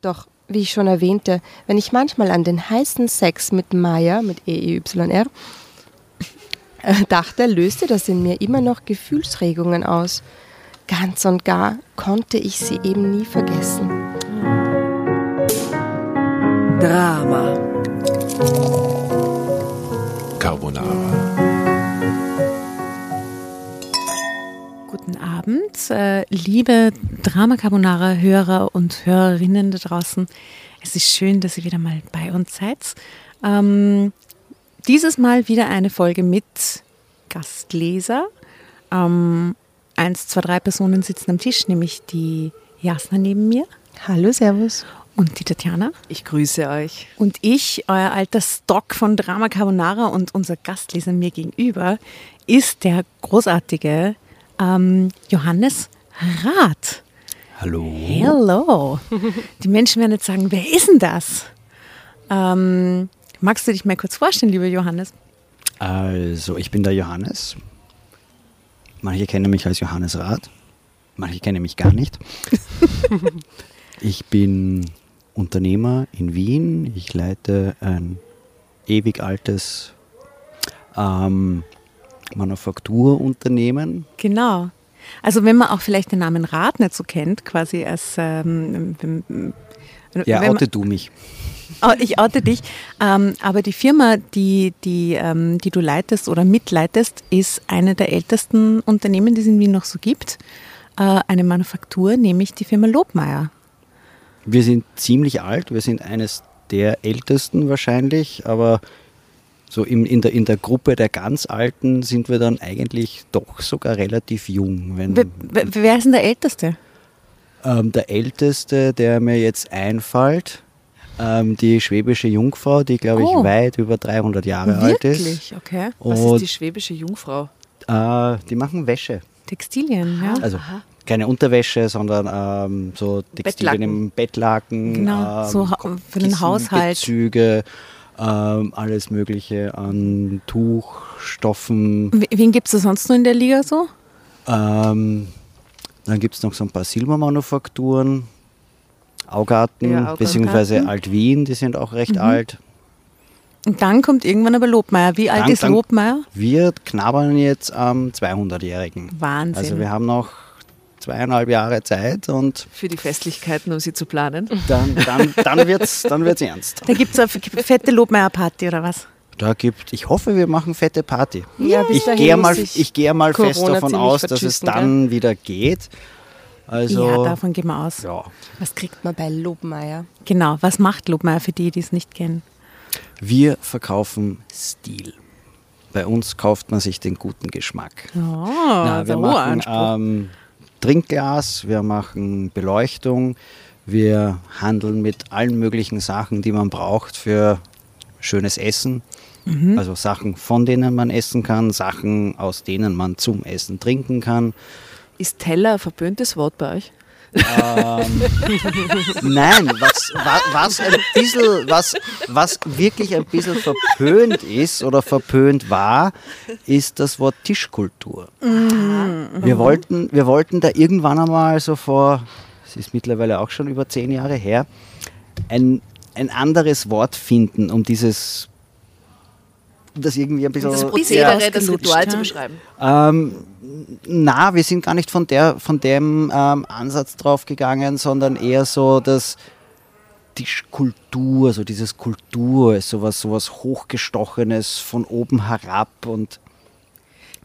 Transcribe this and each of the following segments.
Doch, wie ich schon erwähnte, wenn ich manchmal an den heißen Sex mit Maya, mit E-Y-R, äh, dachte, löste das in mir immer noch Gefühlsregungen aus. Ganz und gar konnte ich sie eben nie vergessen. Drama. Carbonara. Guten Abend, äh, liebe Drama Carbonara Hörer und Hörerinnen da draußen. Es ist schön, dass ihr wieder mal bei uns seid. Ähm, dieses Mal wieder eine Folge mit Gastleser. Ähm, eins, zwei, drei Personen sitzen am Tisch, nämlich die Jasna neben mir Hallo, Servus. und die Tatjana. Ich grüße euch. Und ich, euer alter Stock von Drama Carbonara und unser Gastleser mir gegenüber, ist der großartige ähm, Johannes Rath. Hallo. Hello. Die Menschen werden jetzt sagen, wer ist denn das? Ähm, magst du dich mal kurz vorstellen, lieber Johannes? Also, ich bin der Johannes. Manche kennen mich als Johannes Rath, manche kennen mich gar nicht. ich bin Unternehmer in Wien. Ich leite ein ewig altes ähm, Manufakturunternehmen. Genau. Also wenn man auch vielleicht den Namen nicht so kennt, quasi als ähm, Ja, wenn man- oute du mich. Oh, ich oute dich. Ähm, aber die Firma, die, die, ähm, die du leitest oder mitleitest, ist eine der ältesten Unternehmen, die es in Wien noch so gibt. Äh, eine Manufaktur, nämlich die Firma Lobmeier. Wir sind ziemlich alt, wir sind eines der ältesten wahrscheinlich, aber so in, in, der, in der Gruppe der ganz Alten sind wir dann eigentlich doch sogar relativ jung. Wenn, Wer, wer, ist denn der Älteste? Ähm, der älteste, der mir jetzt einfällt, ähm, die schwäbische Jungfrau, die glaube ich Oh. weit über 300 Jahre alt ist. Wirklich? Okay. Was Und ist die schwäbische Jungfrau? äh, die machen Wäsche. Textilien, ja. Also keine Unterwäsche, sondern ähm, so Textilien Bettlaken. im Bettlaken, Genau, ähm, so ha- für den Haushalt. Bezüge, ähm, alles Mögliche an Tuchstoffen. Wen gibt es da sonst noch in der Liga so? Ähm, dann gibt es noch so ein paar Silbermanufakturen. Augarten, Ja, Augarten. beziehungsweise Alt-Wien, die sind auch recht Mhm. alt. Und dann kommt irgendwann aber Lobmeier. Wie alt Dann- ist Lobmeier? Wir knabbern jetzt am 200-Jährigen. Wahnsinn. Also wir haben noch zweieinhalb Jahre Zeit und Für die Festlichkeiten, um sie zu planen. dann, dann, dann wird es dann wird's ernst. Da gibt es eine fette Lobmeier-Party oder was? Da gibt, ich hoffe, wir machen fette Party. Ja, bis Ich gehe mal, ich gehe mal fest davon aus, dass es dann wieder geht. Also, ja, davon gehen wir aus. ja. Was kriegt man bei Lobmeier? Genau, was macht Lobmeier für die, die es nicht kennen? Wir verkaufen Stil. Bei uns kauft man sich den guten Geschmack. Oh, Na, wir machen ähm, Trinkglas, wir machen Beleuchtung, wir handeln mit allen möglichen Sachen, die man braucht für schönes Essen. Also Sachen, von denen man essen kann, Sachen, aus denen man zum Essen trinken kann. Ist Teller ein verböhntes Wort bei euch? Ähm, nein, was, wa- was ein bisschen, was, was wirklich ein bisschen verpönt ist oder verpönt war, ist das Wort Tischkultur. Wir, wollten, wir wollten da irgendwann einmal so vor, es ist mittlerweile auch schon über zehn Jahre her, ein, ein anderes Wort finden, um dieses, das irgendwie ein bisschen... Das Prozedere, das Ritual ja. zu beschreiben. Ähm, na, wir sind gar nicht von, der, von dem ähm, Ansatz drauf gegangen, sondern eher so, dass die Kultur, so dieses Kultur ist sowas, sowas Hochgestochenes von oben herab und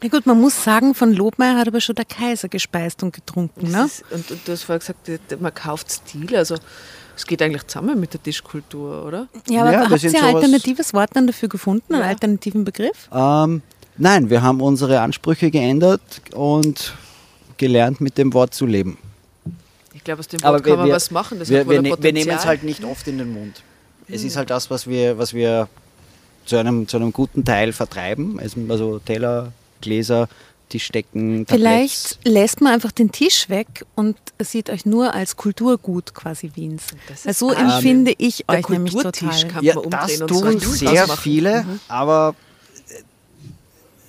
Na gut, man muss sagen, von Lobmeier hat aber schon der Kaiser gespeist und getrunken. Ne? Das ist, und, und du hast vorher gesagt, man kauft Stil. Also es geht eigentlich zusammen mit der Tischkultur, oder? Ja, aber Ja, habt ihr ein alternatives Wort dann dafür gefunden, einen Ja. alternativen Begriff? ähm, nein, wir haben unsere Ansprüche geändert und gelernt, mit dem Wort zu leben. Ich glaube, aus dem Wort Aber kann wir, man wir, was machen. Das wir, wir, ne- wir nehmen es halt nicht oft in den Mund. Es ist halt das, was wir, was wir zu, einem, zu einem guten Teil vertreiben. Also Teller, Gläser, Tischdecken, Tabletts. Vielleicht lässt man einfach den Tisch weg und sieht euch nur als Kulturgut quasi Wiens. Weil so empfinde ich Der euch nämlich total. kann Ja, man das tun sehr viele, Mhm. aber äh,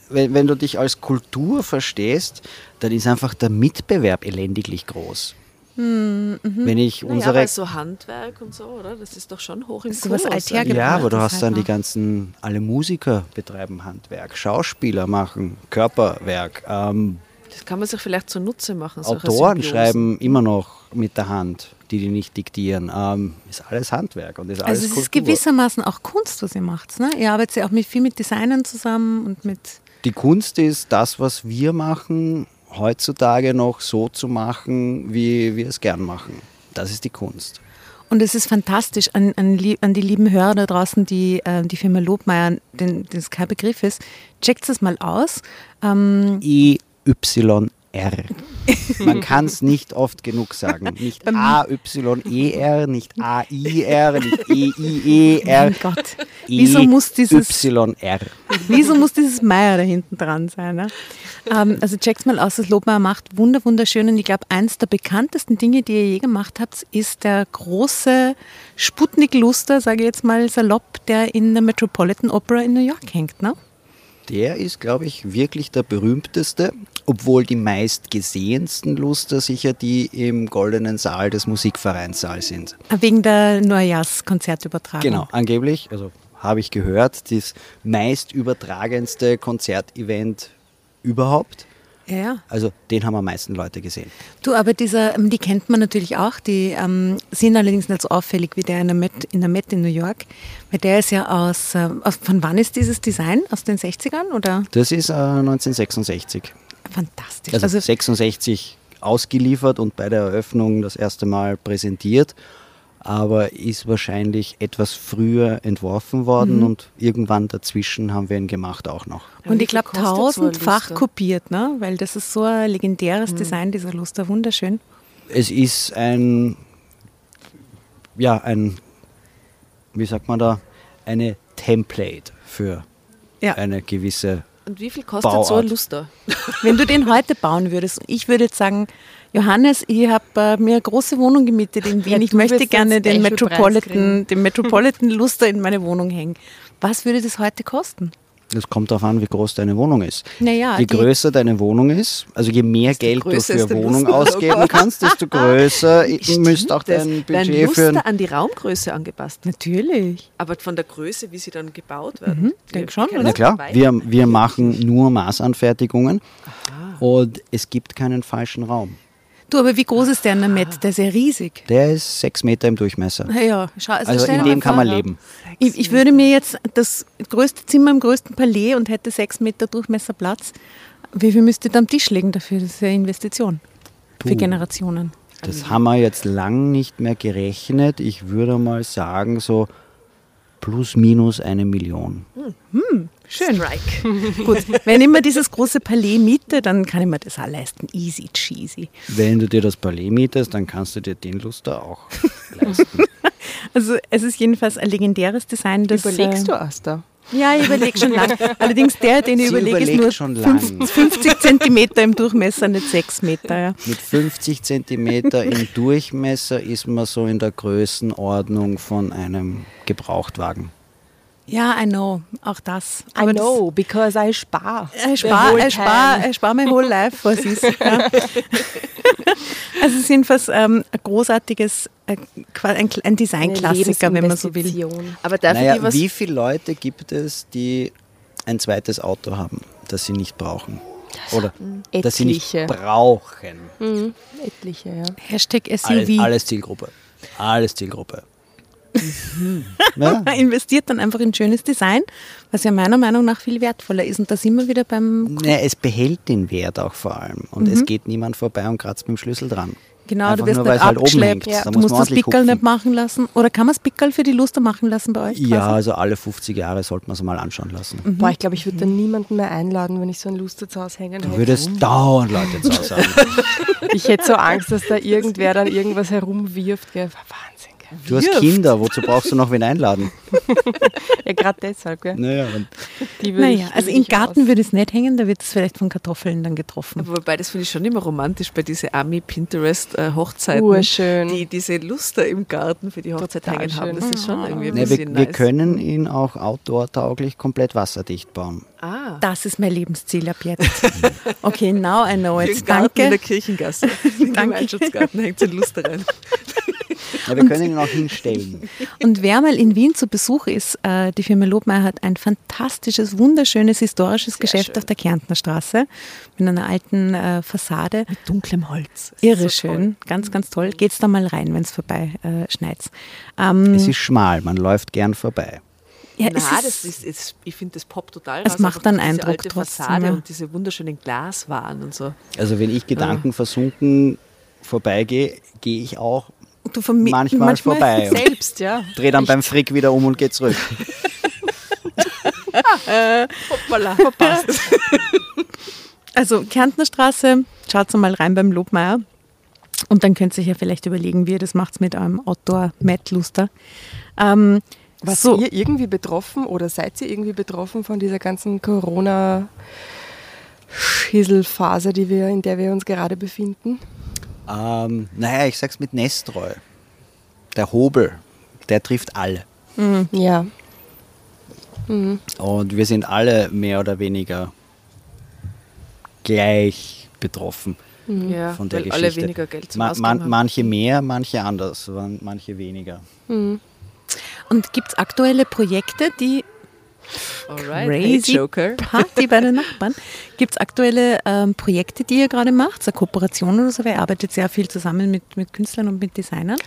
wenn, wenn du dich als Kultur verstehst, dann ist einfach der Mitbewerb elendiglich groß. Wenn ich Naja, unsere aber so Handwerk und so, oder? Das ist doch schon hoch im Ist Kurs. Althergebrachtes Ja, aber du halt hast dann die noch. ganzen, alle Musiker betreiben Handwerk, Schauspieler machen Körperwerk, ähm, Das kann man sich vielleicht zunutze machen. Autoren schreiben immer noch mit der Hand, die die nicht diktieren. Ähm, ist alles Handwerk und ist alles Also es ist Kultur. gewissermaßen auch Kunst, was ihr macht. Ne? Ihr arbeitet ja auch mit, viel mit Designern zusammen und mit... Die Kunst ist das, was wir machen, heutzutage noch so zu machen, wie wir es gern machen. Das ist die Kunst. Und es ist fantastisch an, an, an die lieben Hörer da draußen, die äh, die Firma Lobmeier, den, das kein Begriff ist. Checkt es mal aus. Ähm, EYR. Man kann es nicht oft genug sagen. Nicht AYER, nicht AIR, nicht EIER. mein Gott, wieso muss dieses YR. Wieso muss dieses Meier da hinten dran sein? Ne? Ähm, also checkt mal aus, das Lobmeier macht wunder wunderschön und ich glaube, eins der bekanntesten Dinge, die ihr je gemacht habt, ist der große Sputnik-Luster, sage ich jetzt mal salopp, der in der Metropolitan Opera in New York hängt. Ne? Der ist, glaube ich, wirklich der berühmteste, obwohl die meistgesehensten Luster sicher die im Goldenen Saal des Musikvereinssaals sind. Wegen der Neujahrskonzertübertragung. Genau, angeblich, also habe ich gehört, das meist übertragendste Konzertevent überhaupt. Ja, ja. Also den haben am meisten Leute gesehen. Du, aber dieser, ähm, die kennt man natürlich auch, die ähm, sind allerdings nicht so auffällig wie der in der Met in, der Met in New York, weil der ist ja aus, ähm, aus, von wann ist dieses Design? Aus den 60ern oder? Das ist äh, 1966. Fantastisch. Also, Also, 66 ausgeliefert und bei der Eröffnung das erste Mal präsentiert, aber ist wahrscheinlich etwas früher entworfen worden Mhm. und irgendwann dazwischen haben wir ihn gemacht auch noch. Ja, und ich glaube so tausendfach Luster? kopiert, ne? weil das ist so ein legendäres Design, dieser Luster, wunderschön. Es ist ein, ja, ein, wie sagt man da, eine Template für Ja. eine gewisse Und wie viel kostet Bauart. so ein Luster? Wenn du den heute bauen würdest, ich würde jetzt sagen, Johannes, ich habe äh, mir eine große Wohnung gemietet in Wien. Ja, ich möchte gerne den Metropolitan, den Metropolitan Luster in meine Wohnung hängen. Was würde das heute kosten? Es kommt darauf an, wie groß deine Wohnung ist. Naja, je die- größer deine Wohnung ist, also je mehr Geld du für Wohnung Luster. ausgeben kannst, desto größer müsste auch das. dein Werden Budget für Luster an die Raumgröße angepasst. Natürlich. Aber von der Größe, wie sie dann gebaut werden. Mhm, denk schon, oder? Na klar, wir, wir machen nur Maßanfertigungen und es gibt keinen falschen Raum. Du, aber wie groß ist der in der ist ja riesig. Der ist sechs Meter im Durchmesser. Naja, schau, also, Also in dem kann man vor, leben. Ich, ich würde mir jetzt das größte Zimmer im größten Palais und hätte sechs Meter Durchmesser Platz. Wie viel müsste ich da am Tisch legen dafür? Das ist ja eine Investition für Puh. Generationen. Das haben wir jetzt lang nicht mehr gerechnet. Ich würde mal sagen, so plus minus eine Million. Schön. Strike. Gut, wenn ich mir dieses große Palais miete, dann kann ich mir das auch leisten. Easy cheesy. Wenn du dir das Palais mietest, dann kannst du dir den Luster auch leisten. Also es ist jedenfalls ein legendäres Design. Das, Überlegst äh, du, Asta? Ja, ich überlege schon lang. Allerdings der, den ich überlege, ist überlegt nur schon fünf- lang. 50 Zentimeter im Durchmesser, nicht 6 Meter. Ja. Mit 50 Zentimeter im Durchmesser ist man so in der Größenordnung von einem Gebrauchtwagen. Ja, I know, auch das. I know, because I spar. Das, ich spare ich spar, ich spar mein whole life, was ist. Ja. Also es ist jedenfalls ähm, ein großartiges, äh, ein, ein Designklassiker, wenn man so will. Aber darf naja, wie viele Leute gibt es, die ein zweites Auto haben, das sie nicht brauchen? Oder das sie nicht Etliche. brauchen? Mhm. Etliche, ja. Hashtag Alles, SUV. alles Zielgruppe. Alles Zielgruppe. Ja? Man investiert dann einfach in schönes Design, was ja meiner Meinung nach viel wertvoller ist. Und da sind wir wieder beim Naja, es behält den Wert auch vor allem. Und es geht niemand vorbei und kratzt mit dem Schlüssel dran. Genau, Einfach du wirst nur, nicht halt oben abgeschleppt. hängt. Da du muss musst das Pickel hupfen. nicht machen lassen. Oder kann man das Pickel für die Luster machen lassen bei euch? Ja, quasi? also alle 50 Jahre sollte man es mal anschauen lassen. Boah, ich glaube, ich würde dann niemanden mehr einladen, wenn ich so ein Luster zu Hause hängen Du hätte. würdest dauernd Leute zu Hause haben. Ich hätte so Angst, dass da irgendwer dann irgendwas herumwirft. Gell. Wahnsinn, Du hast Kinder, wozu brauchst du noch wen einladen? Ja, gerade deshalb. Gell. Naja, Naja, ich- also im Garten würde es nicht hängen, da wird es vielleicht von Kartoffeln dann getroffen. Wobei, das finde ich schon immer romantisch bei diesen Ami-Pinterest-Hochzeiten, Urschön. die diese Luster im Garten für die Hochzeit Total hängen haben. Das schön. ist schon irgendwie ein ne, bisschen wir, wir nice. können ihn auch outdoor-tauglich komplett wasserdicht bauen. Ah. Das ist mein Lebensziel ab jetzt. Okay, now I know it. Garten in der Danke. Kirchengasse. Im Danke. Gemeinschaftsgarten hängt so ein Lust rein. Ja, wir können ihn auch hinstellen. Und wer mal in Wien zu Besuch ist, äh, die Firma Lobmeier hat ein fantastisches, wunderschönes, historisches Geschäft schön. auf der Kärntner Straße mit einer alten äh, Fassade. Mit dunklem Holz. Irre so schön, ganz, ganz toll. Geht's da mal rein, wenn es vorbei äh, schneit. Ähm, Es ist schmal, man läuft gern vorbei. Ja, ist- das ist, ist, ich finde, das poppt total Es raus. macht einen diese Eindruck alte trotzdem, Fassade ja. und diese wunderschönen Glaswaren und so. Also wenn ich gedankenversunken vorbeigehe, gehe ich auch du vermi- manchmal, vorbei. Selbst, ja. Dreh dann beim Frick wieder um und gehe zurück. Hoppala, verpasst. Also Kärntner Straße, schaut mal rein beim Lobmeier. Und dann könnt ihr euch ja vielleicht überlegen, wie ihr das macht mit eurem Outdoor Matt Luster. Ähm, Was so, ihr irgendwie betroffen oder seid ihr irgendwie betroffen von dieser ganzen Corona Schieselphase, die wir, in der wir uns gerade befinden? Ähm, naja, ich sag's mit Nestreu. Der Hobel, der trifft alle. Ja. Und wir sind alle mehr oder weniger gleich betroffen Ja, von der weil Geschichte. alle weniger Geld zum man, haben. manche mehr, manche anders, man- manche weniger. Und gibt es aktuelle Projekte, die Alright, Crazy hey Joker. Party bei den Nachbarn? Gibt es aktuelle ähm, Projekte, die ihr gerade macht? So eine Kooperation oder so? Weil ihr arbeitet sehr viel zusammen mit, mit Künstlern und mit Designern.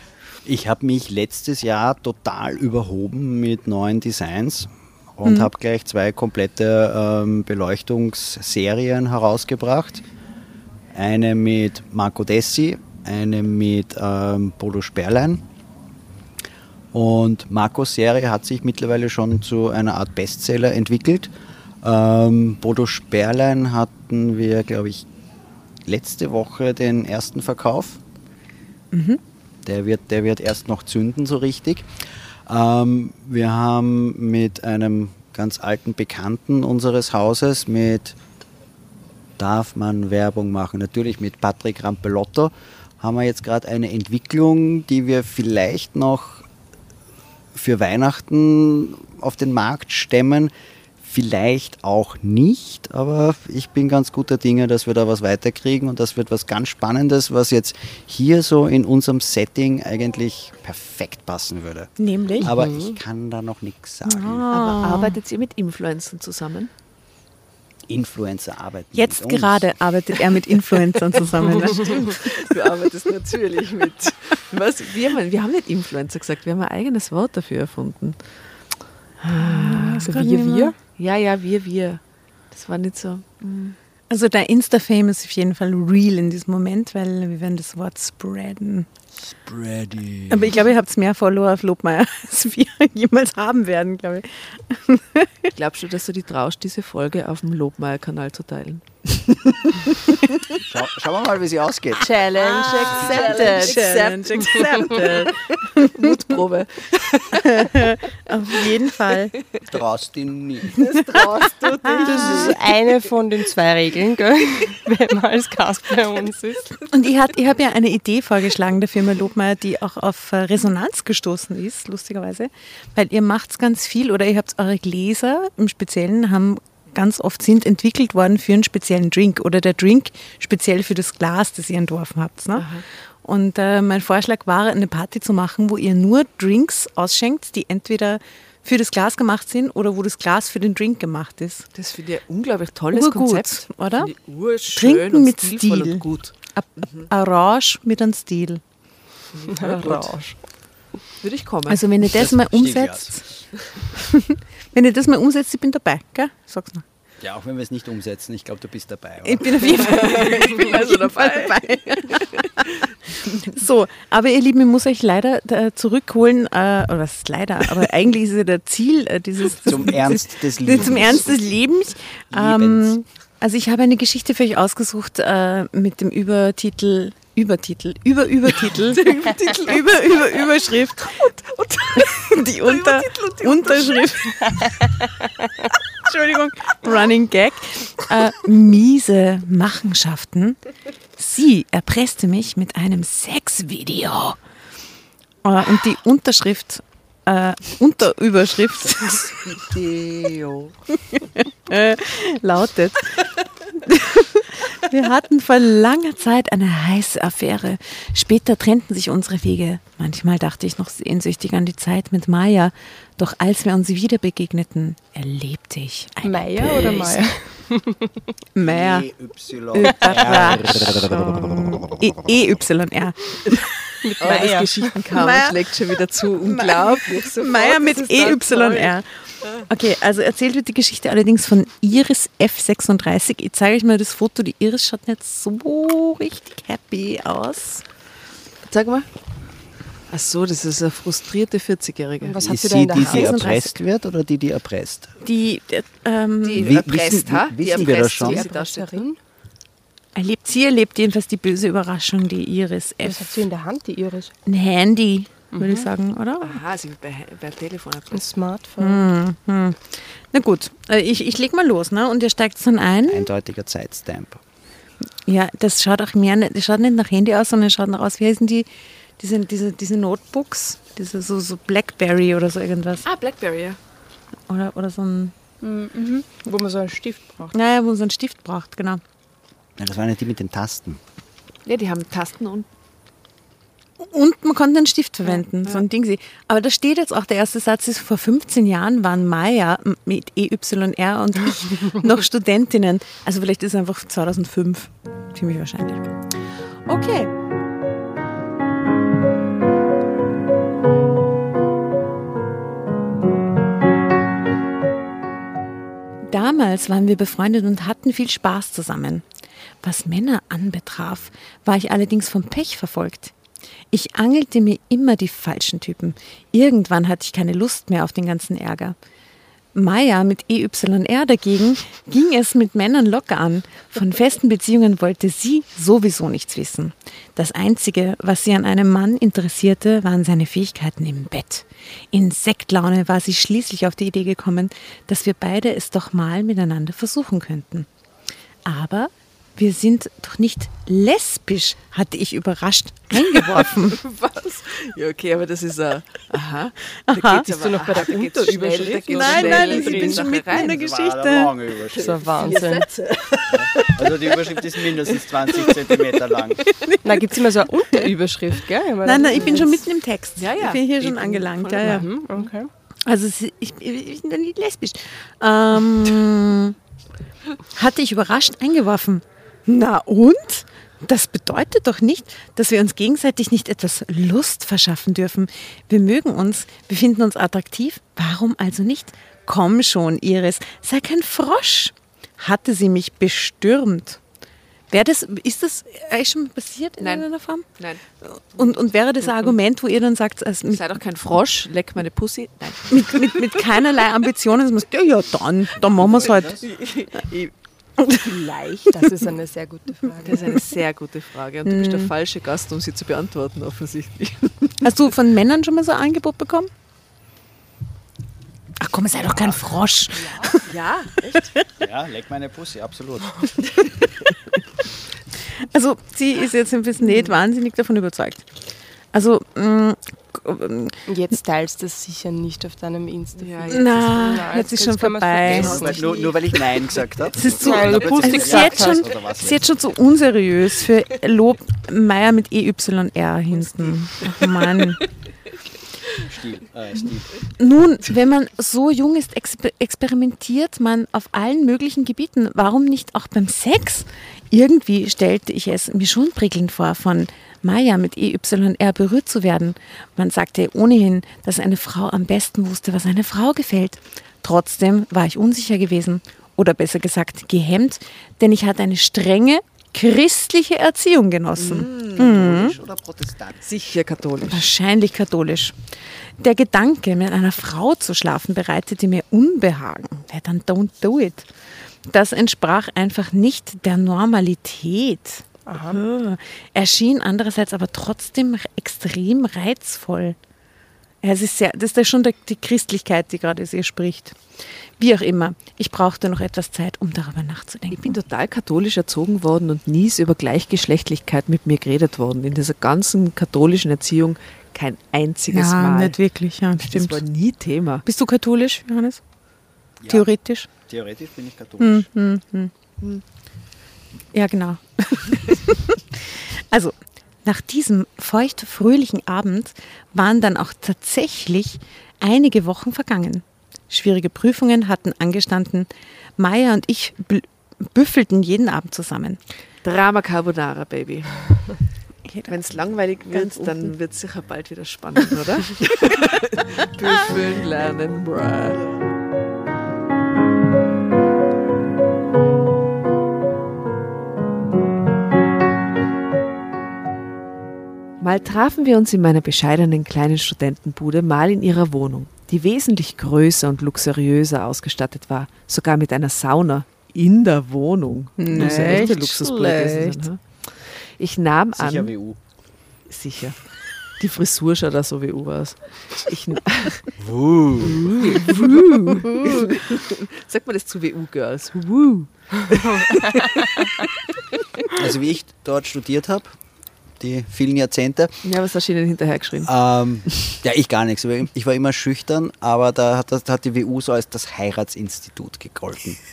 Ich habe mich letztes Jahr total überhoben mit neuen Designs und habe gleich zwei komplette ähm, Beleuchtungsserien herausgebracht. Eine mit Marco Dessi, eine mit ähm, Bodo Sperlein. Und Marcos Serie hat sich mittlerweile schon zu einer Art Bestseller entwickelt. Ähm, Bodo Sperlein hatten wir, glaube ich, letzte Woche den ersten Verkauf. Der wird, der wird erst noch zünden, so richtig. Ähm, wir haben mit einem ganz alten Bekannten unseres Hauses, mit, darf man Werbung machen, natürlich mit Patrick Rampelotto, haben wir jetzt gerade eine Entwicklung, die wir vielleicht noch für Weihnachten auf den Markt stemmen. Vielleicht auch nicht, aber ich bin ganz guter Dinge, dass wir da was weiterkriegen und das wird was ganz Spannendes, was jetzt hier so in unserem Setting eigentlich perfekt passen würde. Nämlich? Aber ich kann da noch nichts sagen. Aber arbeitet ihr mit Influencern zusammen? Influencer arbeiten. Jetzt mit uns. gerade arbeitet er mit Influencern zusammen. ne? Du arbeitest natürlich mit. Was? Wir, haben, wir haben nicht Influencer gesagt, wir haben ein eigenes Wort dafür erfunden. Also wir, wir. Ja, ja, wir, wir. Das war nicht so. Also der Insta-Fame ist auf jeden Fall real in diesem Moment, weil wir werden das Wort spreaden. Spready. Aber ich glaube, ihr habt mehr Follower auf Lobmeier, als wir jemals haben werden, glaube ich. Glaubst du, dass du die traust, diese Folge auf dem Lobmeier-Kanal zu teilen? Schau, schauen wir mal, wie sie ausgeht. Challenge accepted. Challenge accepted. Mutprobe. Auf jeden Fall. Traust ihn nie. Das traust du dich. Das ist eine von den zwei Regeln, gell? wenn man als Gast bei uns ist. Und ich, hat- ich habe ja eine Idee vorgeschlagen der Firma Lobmeier, die auch auf äh, Resonanz gestoßen ist, lustigerweise. Weil ihr macht ganz viel oder ihr habt eure Gläser im Speziellen haben ganz oft sind entwickelt worden für einen speziellen Drink oder der Drink speziell für das Glas, das ihr entworfen habt. Ne? Und äh, mein Vorschlag war, eine Party zu machen, wo ihr nur Drinks ausschenkt, die entweder für das Glas gemacht sind oder wo das Glas für den Drink gemacht ist. Das finde ich ein unglaublich tolles Urgut, Konzept. oder? Urschön Trinken und mit Stil. und gut. Orange mit einem Stil. Rausch. Würde ich kommen. Also wenn ihr das, mal umsetzt, wenn ihr das mal umsetzt, ich bin dabei, gell? Sag's mal. Ja, auch wenn wir es nicht umsetzen, ich glaube, du bist dabei. Oder? Ich bin auf jeden Fall, ich bin also dabei. so, aber ihr Lieben, ich muss euch leider zurückholen, äh, oder was ist leider, aber eigentlich ist es ja der Ziel äh, dieses Zum Ernst des Lebens. Zum Ernst des Lebens. Lebens. Ähm, also ich habe eine Geschichte für euch ausgesucht äh, mit dem Übertitel Übertitel, über Übertitel, über über Überschrift, die Unter, Unterschrift, Entschuldigung, Running Gag, äh, miese Machenschaften. Sie erpresste mich mit einem Sexvideo. Äh, und die Unterschrift, äh, Unterüberschrift. Lautet. Wir hatten vor langer Zeit eine heiße Affäre. Später trennten sich unsere Wege. Manchmal dachte ich noch sehnsüchtig an die Zeit mit Maya. Doch als wir uns wieder begegneten, erlebte ich ein Meier oder Meier? Meier. E-Y-R. E- EYR. Oh, das Geschichtenkammer Meier- schlägt schon wieder zu. Unglaublich. Meier mit. EYR. Okay, also erzählt wird die Geschichte allerdings von Iris F36. Ich zeige euch mal das Foto. Die Iris schaut nicht so richtig happy aus. Sag mal. Ach so, das ist eine frustrierte 40-Jährige. Was hat sie da in der die, die erpresst wird oder die, die erpresst? Die, äh, ähm, Die Wie- erpresst, wissen- ha? wissen Die wir das erpresst, schon? Die da. Erpresserin? Erlebt sie erlebt jedenfalls die böse Überraschung, die Iris Was hat F. sie in der Hand, die Iris? Ein Handy, würde ich sagen, oder? Aha, sie wird bei, bei Telefon Ein. Smartphone. Na gut, äh, ich, ich leg mal los, ne? Und ihr steigt dann ein. Eindeutiger Zeitstamp. Ja, das schaut auch mehr, nicht- das schaut nicht nach Handy aus, sondern schaut nach aus, wie heißen die, diese, diese, diese Notebooks, diese so, so Blackberry oder so irgendwas. Ah, Blackberry, ja. Oder, oder so ein, Wo man so einen Stift braucht. naja, wo man so einen Stift braucht, genau. Ja, das waren ja die mit den Tasten. Ja, die haben Tasten und Und man konnte einen Stift verwenden, so ein Ding. sie. Aber da steht jetzt auch, der erste Satz ist, vor 15 Jahren waren Maya mit EYR und ich noch Studentinnen. Also vielleicht ist es einfach 2005, ziemlich wahrscheinlich. Okay. Damals waren wir befreundet und hatten viel Spaß zusammen. Was Männer anbetraf, war ich allerdings vom Pech verfolgt. Ich angelte mir immer die falschen Typen. Irgendwann hatte ich keine Lust mehr auf den ganzen Ärger. Maya mit EYR dagegen ging es mit Männern locker an. Von festen Beziehungen wollte sie sowieso nichts wissen. Das Einzige, was sie an einem Mann interessierte, waren seine Fähigkeiten im Bett. In Sektlaune war sie schließlich auf die Idee gekommen, dass wir beide es doch mal miteinander versuchen könnten. Aber wir sind doch nicht lesbisch, hatte ich überrascht eingeworfen. was? Ja, okay, aber das ist ein. Aha. Aha. Bist du noch bei der Unterüberschrift? Nein, nein, ich bin schon mitten in der Geschichte. Das ist ein Wahnsinn. Also die Überschrift ist mindestens 20 Zentimeter lang. Na, gibt es immer so eine Unterüberschrift, gell? Nein, nein, ich bin schon mitten im Text. Ja, ja. Ich bin hier Ich schon angelangt. Ja, ja. Mhm, okay. Also ich, ich bin nicht lesbisch. Ähm, hatte ich überrascht eingeworfen. Na und? Das bedeutet doch nicht, dass wir uns gegenseitig nicht etwas Lust verschaffen dürfen. Wir mögen uns, wir finden uns attraktiv. Warum also nicht? Komm schon, Iris, sei kein Frosch. Hatte sie mich bestürmt. Wäre das, ist das eigentlich schon passiert in Nein. irgendeiner Form? Nein, Und, und wäre das ein Argument, wo ihr dann sagt, also mit, sei doch kein Frosch, leck meine Pussy. Nein. mit, mit, mit keinerlei Ambitionen, dass man sagt, ja, ja, dann, dann machen wir es halt. Vielleicht. Das ist eine sehr gute Das Frage. ist eine sehr gute Frage und du bist der falsche Gast, um sie zu beantworten, offensichtlich. Hast du von Männern schon mal so ein Angebot bekommen? Ach komm, sei doch kein Frosch. Ja, echt? Ja, leck meine Pussy, absolut. Also, sie ist jetzt ein bisschen nicht wahnsinnig davon überzeugt. Also, mh, Und jetzt teilst du es sicher nicht auf deinem Insta. Ja, jetzt na, Nein, jetzt ist schon vorbei. nur, nur weil ich Nein gesagt habe. Es ist zu, Nein, du ist gesagt jetzt schon, ist jetzt schon zu unseriös für Lob Meier mit EYR hinten. Ach Mann. Stil, äh, Stil. Nun, wenn man so jung ist, exper experimentiert man auf allen möglichen Gebieten. Warum nicht auch beim Sex? Irgendwie stellte ich es mir schon prickelnd vor, von Maya mit EYR berührt zu werden. Man sagte ohnehin, dass eine Frau am besten wusste, was einer Frau gefällt. Trotzdem war ich unsicher gewesen oder besser gesagt gehemmt, denn ich hatte eine strenge christliche Erziehung genossen. Katholisch oder Protestant? Sicher katholisch. Wahrscheinlich katholisch. Der Gedanke, mit einer Frau zu schlafen, bereitete mir Unbehagen. Ja, dann don't do it. Das entsprach einfach nicht der Normalität. Aha. Erschien andererseits aber trotzdem extrem reizvoll. Ja, es ist sehr, das ist ja schon der, die Christlichkeit, die gerade aus ihr spricht. Wie auch immer, ich brauchte noch etwas Zeit, um darüber Ich nachzudenken. bin total katholisch erzogen worden und nie ist über Gleichgeschlechtlichkeit mit mir geredet worden. In dieser ganzen katholischen Erziehung kein einziges ja, Mal. nicht wirklich, ja, das stimmt. war nie Thema. Bist du katholisch, Johannes? Theoretisch? Theoretisch bin ich katholisch. Ja, genau. also, nach diesem feucht-fröhlichen Abend waren dann auch tatsächlich einige Wochen vergangen. Schwierige Prüfungen hatten angestanden. Maya und ich büffelten jeden Abend zusammen. Drama Carbonara, Baby. Wenn es langweilig wird, dann wird es sicher bald wieder spannend, oder? Büffeln lernen, bruh. Mal trafen wir uns in meiner bescheidenen kleinen Studentenbude, mal in ihrer Wohnung, die wesentlich größer und luxuriöser ausgestattet war, sogar mit einer Sauna in der Wohnung. Echte Nicht sein, ha? Ich nahm Sicher an, WU. sicher. Die Frisur schaut da so wie U aus. Ich, n- Wuh. Sagt man das zu WU-Girls? Woo. Also wie ich dort studiert habe, die vielen Jahrzehnte, Ja, was hast du ihnen hinterher geschrieben? ähm, ja ich gar nichts. Ich war immer schüchtern, aber da hat, das, hat die WU so als das Heiratsinstitut gegolten.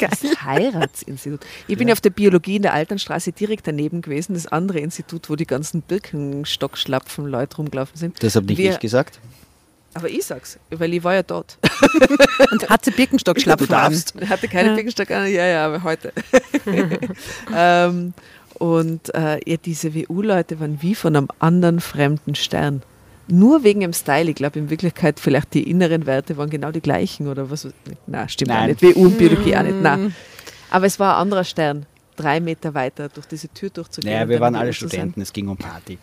Das Heiratsinstitut. Ich bin ja auf der Biologie in der Alternstraße direkt daneben gewesen, das andere Institut, wo die ganzen Birkenstockschlapfen Leute rumgelaufen sind. Das habe nicht Wir- ich gesagt. Aber ich sag's, weil ich war ja dort. Und hatte Birkenstockschlapfen Du darfst. Ich hatte keine Birkenstock an, ja, ja, aber heute. ähm, und äh, ja, diese WU-Leute waren wie von einem anderen fremden Stern. Nur wegen dem Style. Ich glaube, in Wirklichkeit vielleicht die inneren Werte waren genau die gleichen oder was. Na, stimmt Nein. auch nicht. WU und Biologie auch nicht. Nein. Aber es war ein anderer Stern. Drei Meter weiter durch diese Tür durchzugehen. Naja, und wir waren alle. Studenten, es ging um Party.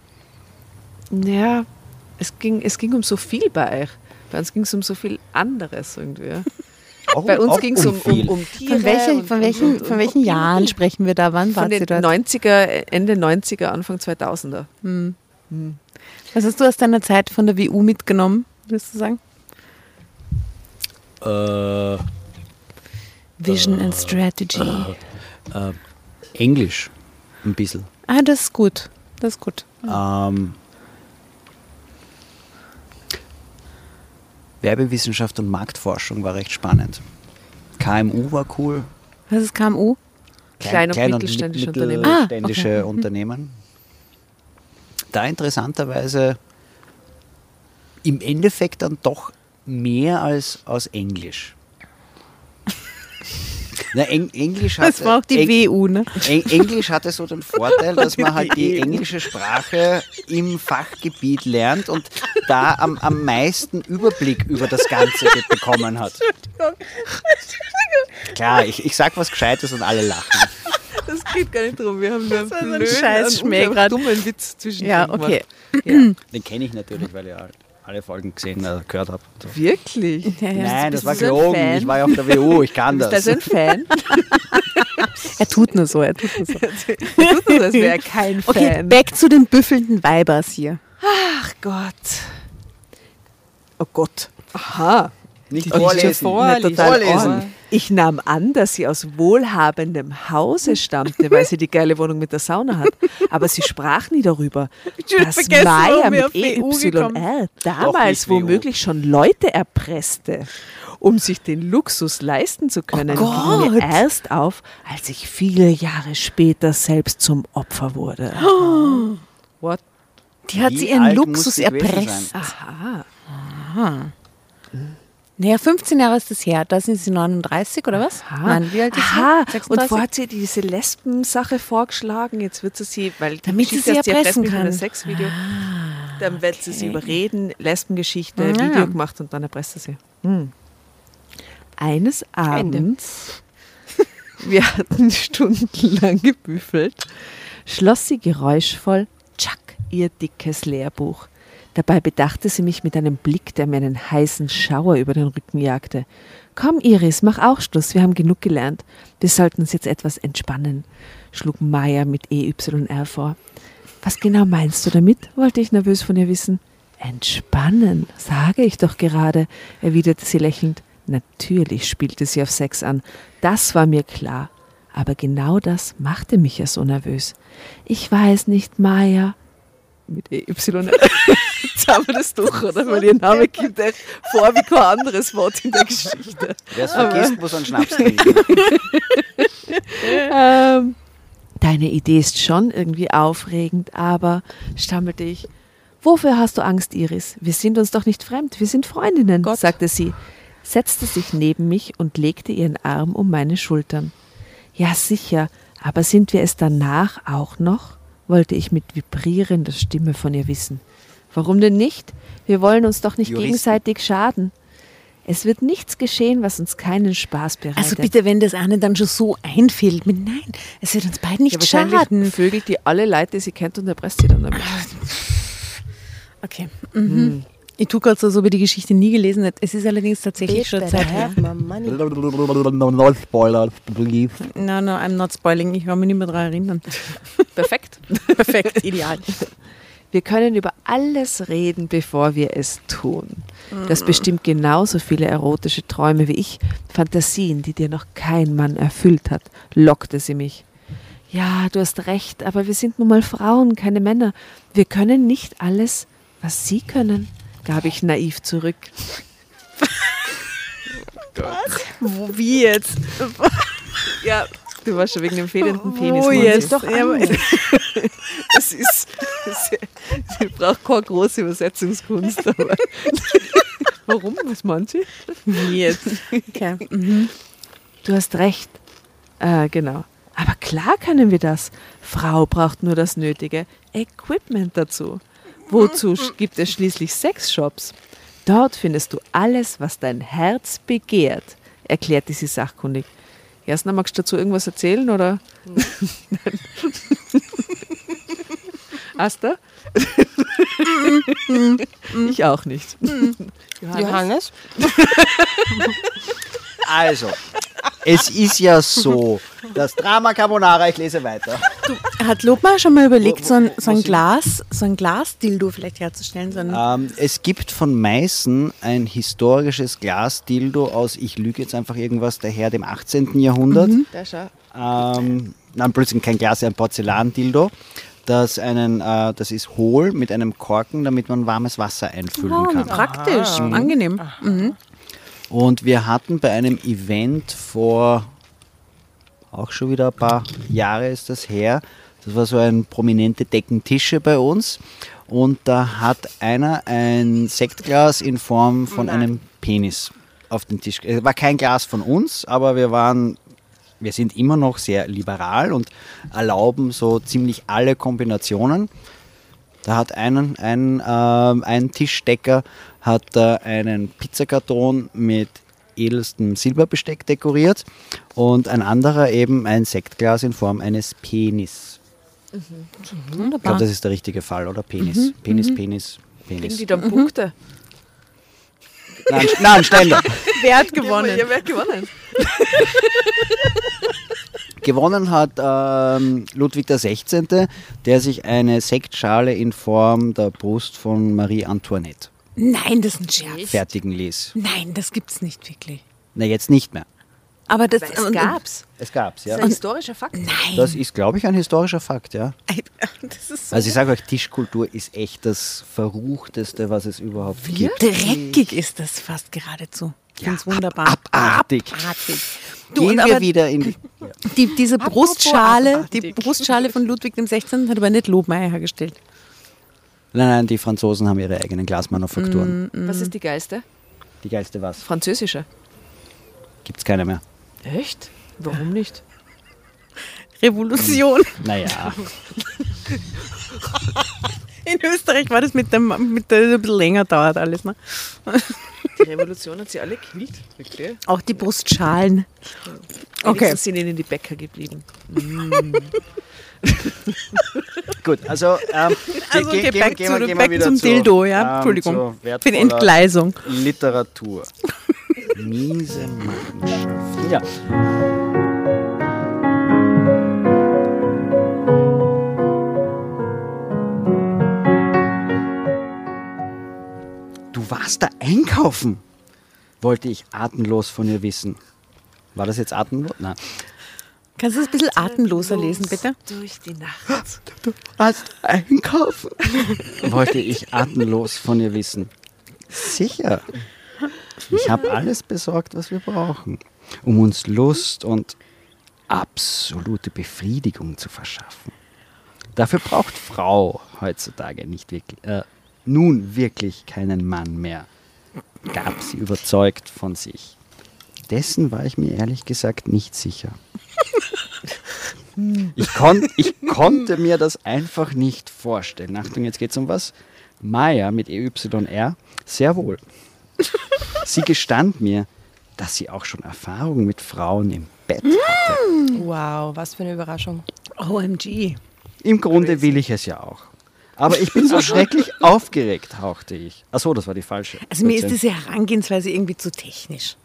Ja, es ging, es ging um so viel bei euch. Bei uns ging es um so viel anderes irgendwie. Auch, Bei uns ging es um, um, um Tiere. Von, welche, und- von welchen, und- von und welchen Jahren sprechen wir da? Wann Von ihr den dort? 90er, Ende 90er, Anfang 2000er. Was hast du aus deiner Zeit von der WU mitgenommen, würdest du sagen? Äh, Vision and Strategy. äh, Englisch, ein bisschen. Ah, das ist gut. Das ist gut. Ähm, Werbewissenschaft und Marktforschung war recht spannend. KMU war cool. Was ist KMU? Klein- und mit- mittelständische Unternehmen. Ah, mittelständische Unternehmen. Da interessanterweise im Endeffekt dann doch mehr als aus Englisch. Na, Eng Englisch Das hatte- war auch die Eng- WU, ne? Eng Englisch hatte so den Vorteil, dass man halt die englische Sprache im Fachgebiet lernt und da am, am meisten Überblick über das Ganze bekommen hat. Klar, ich, ich sag was Gescheites und alle lachen. Das geht gar nicht drum. Wir haben nur einen blöden, scheiß einen dummen Witz zwischen Ja, okay. Den kenne ich natürlich, weil ich alle Folgen gesehen, äh, gehört habe. Wirklich? Ja, ja. Nein, das war so gelogen. Fan? Ich war ja auf der WU, ich kann Bist du das. ein Fan? Er tut nur so, er tut nur so. Tut nur, als wäre er kein Okay, Fan. back zu den büffelnden Weibers hier. Ach Gott. Oh Gott. Aha. Nicht Die vorlesen. Vorlesen. Nicht total Vorlesen. Ich nahm an, dass sie aus wohlhabendem Hause stammte, weil sie die geile Wohnung mit der Sauna hat. Aber sie sprach nie darüber, dass Maya mit EYR damals nicht WU. womöglich schon Leute erpresste, um sich den Luxus leisten zu können. Oh Fiel mir erst auf, als ich viele Jahre später selbst zum Opfer wurde. What? Die hat Wie sie ihren Luxus erpresst. sein? Aha. Naja, 15 Jahre ist das her. Da sind sie 39 oder was? Aha. Nein, wie alt ist Aha. sie? Und 36? vorher hat sie diese Lesben-Sache vorgeschlagen. Jetzt wird sie sie, weil Damit sie sie erpressen Lesben kann. Sexvideo. Dann wird sie sie okay. überreden, Lesbengeschichte, Ja. Video gemacht und dann erpresst sie sie. Hm. Eines Abends, wir hatten stundenlang gebüffelt, schloss sie geräuschvoll, tschack, ihr dickes Lehrbuch. Dabei bedachte sie mich mit einem Blick, der mir einen heißen Schauer über den Rücken jagte. Komm, Iris, mach auch Schluss, wir haben genug gelernt. Wir sollten uns jetzt etwas entspannen, schlug Maya mit EYR vor. Was genau meinst du damit? wollte ich nervös von ihr wissen. Entspannen, sage ich doch gerade, erwiderte sie lächelnd. Natürlich spielte sie auf Sex an, das war mir klar. Aber genau das machte mich ja so nervös. Ich weiß nicht, Maya. Mit EY. Jetzt haben wir das durch, oder? Weil ihr Name kommt echt vor wie kein anderes Wort in der Geschichte. Wer es vergisst, muss einen Schnaps trinken. Ähm, deine Idee ist schon irgendwie aufregend, aber stammelte ich. Wofür hast du Angst, Iris? Wir sind uns doch nicht fremd, wir sind Freundinnen, Gott. sagte sie, setzte sich neben mich und legte ihren Arm um meine Schultern. Ja, sicher, aber sind wir es danach auch noch? Wollte ich mit vibrierender Stimme von ihr wissen. Warum denn nicht? Wir wollen uns doch nicht Juristen. gegenseitig schaden. Es wird nichts geschehen, was uns keinen Spaß bereitet. Also bitte, wenn das eine dann schon so einfällt, mit nein, es wird uns beiden nicht Ja, wahrscheinlich schaden. vögelt die alle Leute, die sie kennt und erpresst sie dann damit. Okay. Mhm. Ich tue gerade so, als ob ich die Geschichte nie gelesen hätte. Es ist allerdings tatsächlich schon Zeit her. No spoiler, please. No, no, I'm not spoiling. Ich kann mich nicht mehr daran erinnern. Perfekt. Perfekt, ideal. Wir können über alles reden, bevor wir es tun. Das bestimmt genauso viele erotische Träume wie ich, Fantasien, die dir noch kein Mann erfüllt hat, lockte sie mich. Ja, du hast recht, aber wir sind nun mal Frauen, keine Männer. Wir können nicht alles, was sie können, gab ich naiv zurück. Wo, wie jetzt? Ja, du warst schon wegen dem fehlenden Penis. Wo Mann. jetzt? Doch Es ist, sie, sie braucht keine große Übersetzungskunst. Aber Warum? Was meint sie? Wie jetzt? Okay. Mhm. Du hast recht. Äh, genau. Aber klar können wir das. Frau braucht nur das nötige Equipment dazu. Wozu gibt es schließlich Sexshops? Dort findest du alles, was dein Herz begehrt, erklärte sie sachkundig. Jasna, magst du dazu irgendwas erzählen oder? Asta? ich auch nicht. Johannes? Also, es ist ja so, das Drama Carbonara, ich lese weiter. Hat Lobmar schon mal überlegt, so ein, so ein Glas, so ein Glasdildo vielleicht herzustellen? So Ähm, es gibt von Meißen ein historisches Glasdildo aus, ich lüge jetzt einfach irgendwas, daher dem 18. Jahrhundert. Schau. Ähm, nein, plötzlich kein Glas, ein Porzellandildo. Das, einen, äh, das ist hohl mit einem Korken, damit man warmes Wasser einfüllen oh, kann. praktisch, angenehm. Mhm. Und wir hatten bei einem Event vor auch schon wieder ein paar Jahre ist das her. Das war so ein prominente Deckentische bei uns. Und da hat einer ein Sektglas in Form von einem Penis auf den Tisch. Es war kein Glas von uns, aber wir waren, wir sind immer noch sehr liberal und erlauben so ziemlich alle Kombinationen. Da hat einen, ein, ähm, ein Tischdecker hat da einen Pizzakarton mit edelstem Silberbesteck dekoriert und ein anderer eben ein Sektglas in Form eines Penis. Ich glaube, Wunderbar. das ist der richtige Fall, oder? Penis. Penis, Penis, Kriegen Penis. die dann Punkte? Nein, nein, Ständer. Wer hat gewonnen? Ja, wer hat gewonnen? Gewonnen hat ähm, Ludwig XVI., der sich eine Sektschale in Form der Brust von Marie Antoinette Nein, das ist ein Scherz. fertigen ließ. Nein, das gibt's nicht wirklich. Na, jetzt nicht mehr. Aber das Es gab's. Es gab's, ja. Das ist ein historischer Fakt. Nein. Das ist, glaube ich, ein historischer Fakt, ja. das ist so Also ich sage euch, Tischkultur ist echt das Verruchteste, was es überhaupt gibt. dreckig ist das fast geradezu. Ich Ja, finde es wunderbar. ab- abartig. Abartig. Du, Gehen wir wieder in die... die, diese Brustschale, die abartig. Brustschale von Ludwig XVI. hat aber nicht Lobmeier hergestellt. Nein, nein, die Franzosen haben ihre eigenen Glasmanufakturen. Was ist die geilste? Die geilste was? Französische. Gibt's keine mehr. Echt? Warum nicht? Revolution. Naja, In Österreich war das mit dem, mit der ein bisschen länger dauert alles. Ne? Die Revolution hat sie alle gekillt. Wirklich? Auch die Brustschalen. Okay. Wenigstens sind ihnen die Bäcker geblieben. gut, also... Ähm, Also, ge- okay, ge- back, wir- gehen wir back wieder zum zu, Dildo, ja? ähm, Entschuldigung. Für die Entgleisung. Literatur. Miese Mannschaft. Ja. Du warst da einkaufen, wollte ich atemlos von ihr wissen. War das jetzt atemlos? Nein. Kannst du es ein bisschen atemloser lesen, bitte? Durch die Nacht. Du hast einkaufen. Wollte ich atemlos von ihr wissen. Sicher. Ich habe alles besorgt, was wir brauchen, um uns Lust und absolute Befriedigung zu verschaffen. Dafür braucht Frau heutzutage nicht wirklich, äh, nun wirklich keinen Mann mehr, gab sie überzeugt von sich. Dessen war ich mir ehrlich gesagt nicht sicher. Ich, kon ich konnte mir das einfach nicht vorstellen. Achtung, jetzt geht es um was. Maya mit EYR, sehr wohl. Sie gestand mir, dass sie auch schon Erfahrung mit Frauen im Bett hatte. Wow, was für eine Überraschung. OMG. Im Grunde will ich es ja auch. Aber ich bin so schrecklich aufgeregt, hauchte ich. Achso, das war die falsche. Also mir ist diese Herangehensweise irgendwie zu technisch.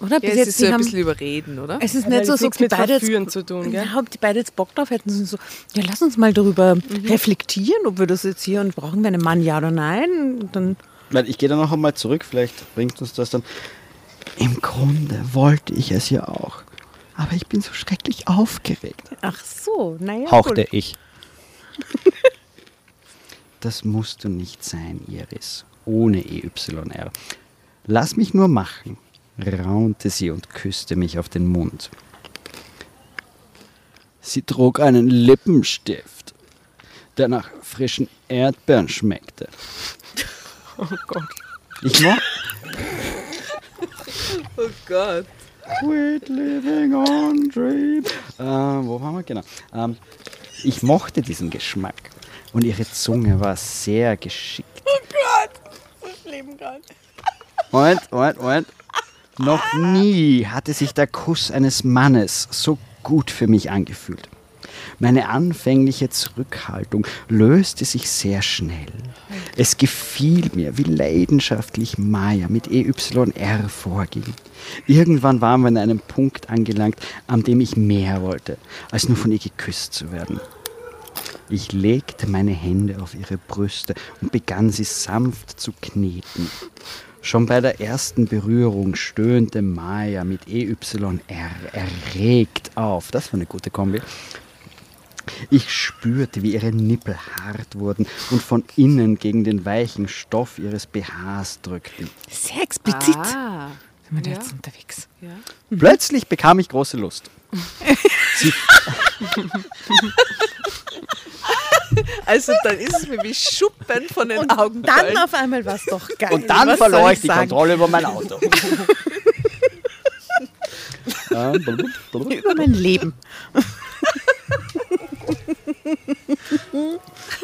Oder? Ja, es ist so ein haben- bisschen überreden, oder? es ist Hat nicht so, so die mit beide Verführen jetzt, zu tun, gell? Ja, ob die beide jetzt Bock drauf hätten, sind so, ja, lass uns mal darüber reflektieren, ob wir das jetzt hier und brauchen wir einen Mann, ja oder nein. Und Dann Weil ich gehe da noch einmal zurück, vielleicht bringt uns das dann. Im Grunde wollte ich es ja auch. Aber ich bin so schrecklich aufgeregt, Ach so, naja. hauchte ich. Das musst du nicht sein, Iris, ohne EYR. Lass mich nur machen, raunte sie und küsste mich auf den Mund. Sie trug einen Lippenstift, der nach frischen Erdbeeren schmeckte. Oh Gott. Ich mo Oh Gott. Quit living on dream. Äh, wo waren wir? Genau. Ähm, ich mochte diesen Geschmack und ihre Zunge war sehr geschickt. Oh Gott, so schlimm gerade. Moment, Moment, Moment. Noch nie hatte sich der Kuss eines Mannes so gut für mich angefühlt. Meine anfängliche Zurückhaltung löste sich sehr schnell. Es gefiel mir, wie leidenschaftlich Maya mit EYR vorging. Irgendwann waren wir an einem Punkt angelangt, an dem ich mehr wollte, als nur von ihr geküsst zu werden. Ich legte meine Hände auf ihre Brüste und begann sie sanft zu kneten. Schon bei der ersten Berührung stöhnte Maya mit EYR erregt auf. Das war eine gute Kombi. Ich spürte, wie ihre Nippel hart wurden und von innen gegen den weichen Stoff ihres BHs drückten. Sehr explizit. Ah. Sind wir da Ja. jetzt unterwegs? Ja. Plötzlich bekam ich große Lust. Sie, Also dann ist es mir wie Schuppen von den Augen Dann gefallen. auf einmal war es doch geil. und dann Was verlor soll ich die? Kontrolle über mein Auto. Über mein Leben.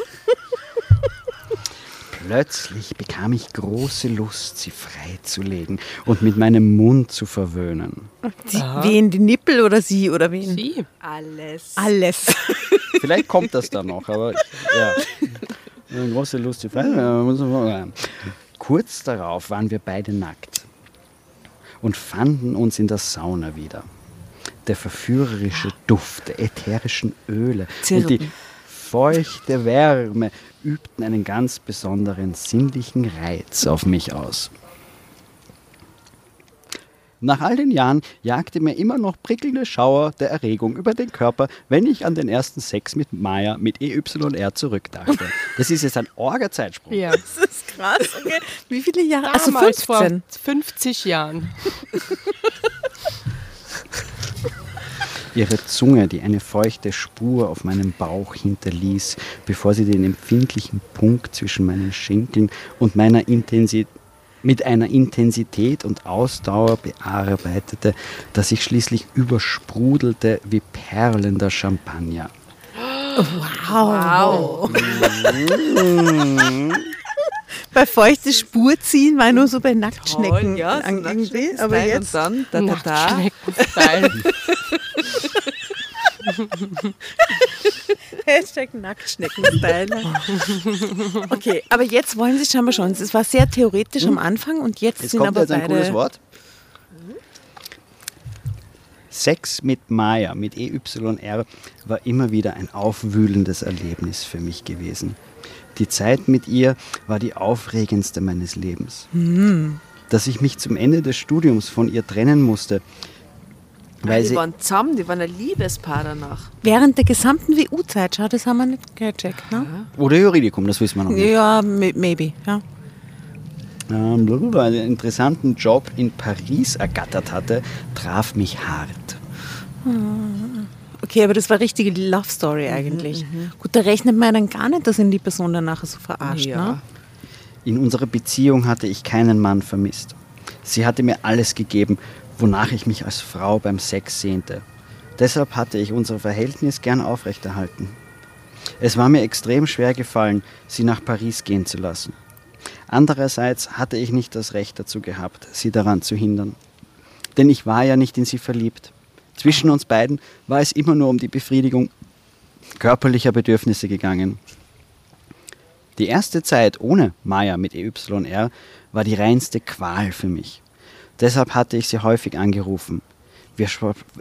Plötzlich bekam ich große Lust, sie freizulegen und mit meinem Mund zu verwöhnen. Die, wen, die Nippel oder sie oder wen? Sie. Alles. Alles. Vielleicht kommt das dann noch, aber ja. Große Lust, sie freizulegen. Kurz darauf waren wir beide nackt und fanden uns in der Sauna wieder. Der verführerische Duft der ätherischen Öle und die Zirpen. feuchte Wärme übten einen ganz besonderen sinnlichen Reiz auf mich aus. Nach all den Jahren jagte mir immer noch prickelnde Schauer der Erregung über den Körper, wenn ich an den ersten Sex mit Maya mit EYR zurückdachte. Das ist jetzt ein Orga-Zeitsprung. Ja. Das ist krass. Okay. Wie viele Jahre? Also Damals 15. vor 50 Jahren. Ihre Zunge, die eine feuchte Spur auf meinem Bauch hinterließ, bevor sie den empfindlichen Punkt zwischen meinen Schenkeln und meiner Intensität mit einer Intensität und Ausdauer bearbeitete, dass ich schließlich übersprudelte wie perlender Champagner. Wow. Bei feuchte Spur ziehen war nur so bei Nacktschnecken. Toll, ja, so. Nacktschnecken-Style Aber und jetzt. dann da, da, da. Hashtag Nacktschnecken-Style. okay, aber jetzt wollen Sie scheinbar schon. Es war sehr theoretisch am Anfang und jetzt, Jetzt sind kommt aber jetzt ein beide. cooles Wort. Sex mit Maya, mit EYR, war immer wieder ein aufwühlendes Erlebnis für mich gewesen. Die Zeit mit ihr war die aufregendste meines Lebens. Dass ich mich zum Ende des Studiums von ihr trennen musste, Weil die sie, waren zusammen, die waren ein Liebespaar danach. Während der gesamten WU-Zeit, schau, das haben wir nicht gecheckt, ne? oder Juridikum, das wissen wir noch nicht. Ja, may- maybe, ja. ähm, einen interessanten Job in Paris ergattert hatte, traf mich hart. Okay, aber das war richtige Love Story eigentlich. Gut, da rechnet man dann gar nicht, dass ihn die Person dann nachher so verarscht, ne? In unserer Beziehung hatte ich keinen Mann vermisst. Sie hatte mir alles gegeben, wonach ich mich als Frau beim Sex sehnte. Deshalb hatte ich unser Verhältnis gern aufrechterhalten. Es war mir extrem schwer gefallen, sie nach Paris gehen zu lassen. Andererseits hatte ich nicht das Recht dazu gehabt, sie daran zu hindern. Denn ich war ja nicht in sie verliebt. Zwischen uns beiden war es immer nur um die Befriedigung körperlicher Bedürfnisse gegangen. Die erste Zeit ohne Maya mit EYR war die reinste Qual für mich. Deshalb hatte ich sie häufig angerufen. Wir,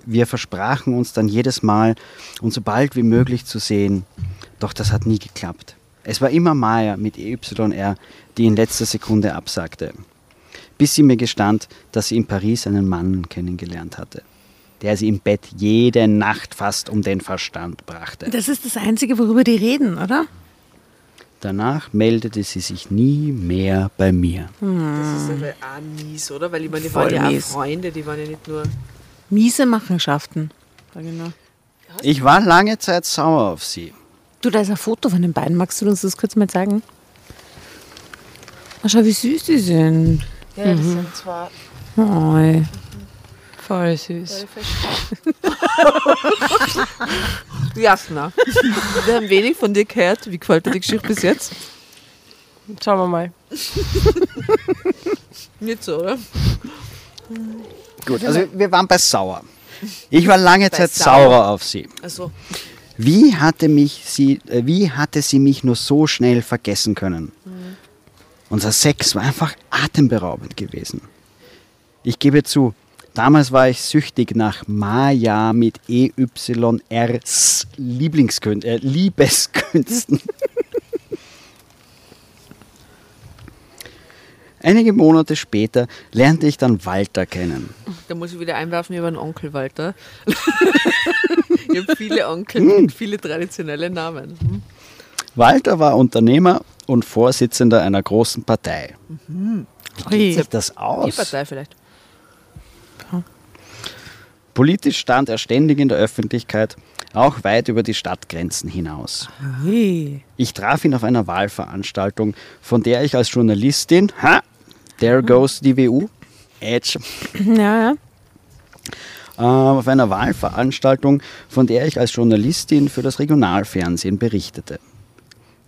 wir versprachen uns dann jedes Mal, uns so bald wie möglich zu sehen. Doch das hat nie geklappt. Es war immer Maya mit EYR, die in letzter Sekunde absagte. Bis sie mir gestand, dass sie in Paris einen Mann kennengelernt hatte, der sie im Bett jede Nacht fast um den Verstand brachte. Das ist das Einzige, worüber die reden, oder? Danach meldete sie sich nie mehr bei mir. Das ist aber auch mies, oder? Weil ich meine, die Voll waren ja mies. auch Freunde, die waren ja nicht nur. Miese Machenschaften. Ich nur. Ich war lange Zeit sauer auf sie. Du, da ist ein Foto von den beiden. Magst du uns das kurz mal zeigen? Oh, schau, wie süß die sind. Ja, das sind zwar. Oh, Voll süß. Jasna. Wir haben wenig von dir gehört. Wie gefällt dir die Geschichte bis jetzt? Schauen wir mal. Nicht so, oder? Gut, also wir waren bei sauer. Ich war lange Zeit sauer. sauer auf sie. Also, Wie hatte, mich sie, äh, wie hatte sie mich nur so schnell vergessen können? Unser Sex war einfach atemberaubend gewesen. Ich gebe zu, damals war ich süchtig nach Maya mit EYRs Lieblingskün äh, Liebeskünsten. Einige Monate später lernte ich dann Walter kennen. da muss ich wieder einwerfen über einen Onkel Walter. ich habe viele Onkel mit viele traditionelle Namen. Hm? Walter war Unternehmer und Vorsitzender einer großen Partei. Wie Ui. sieht das Die aus? Partei vielleicht. Politisch stand er ständig in der Öffentlichkeit, auch weit über die Stadtgrenzen hinaus. Ui. Ich traf ihn auf einer Wahlveranstaltung, von der ich als Journalistin, ha, there goes die WU, Edge, Ja, ja. äh, auf einer Wahlveranstaltung, von der ich als Journalistin für das Regionalfernsehen berichtete.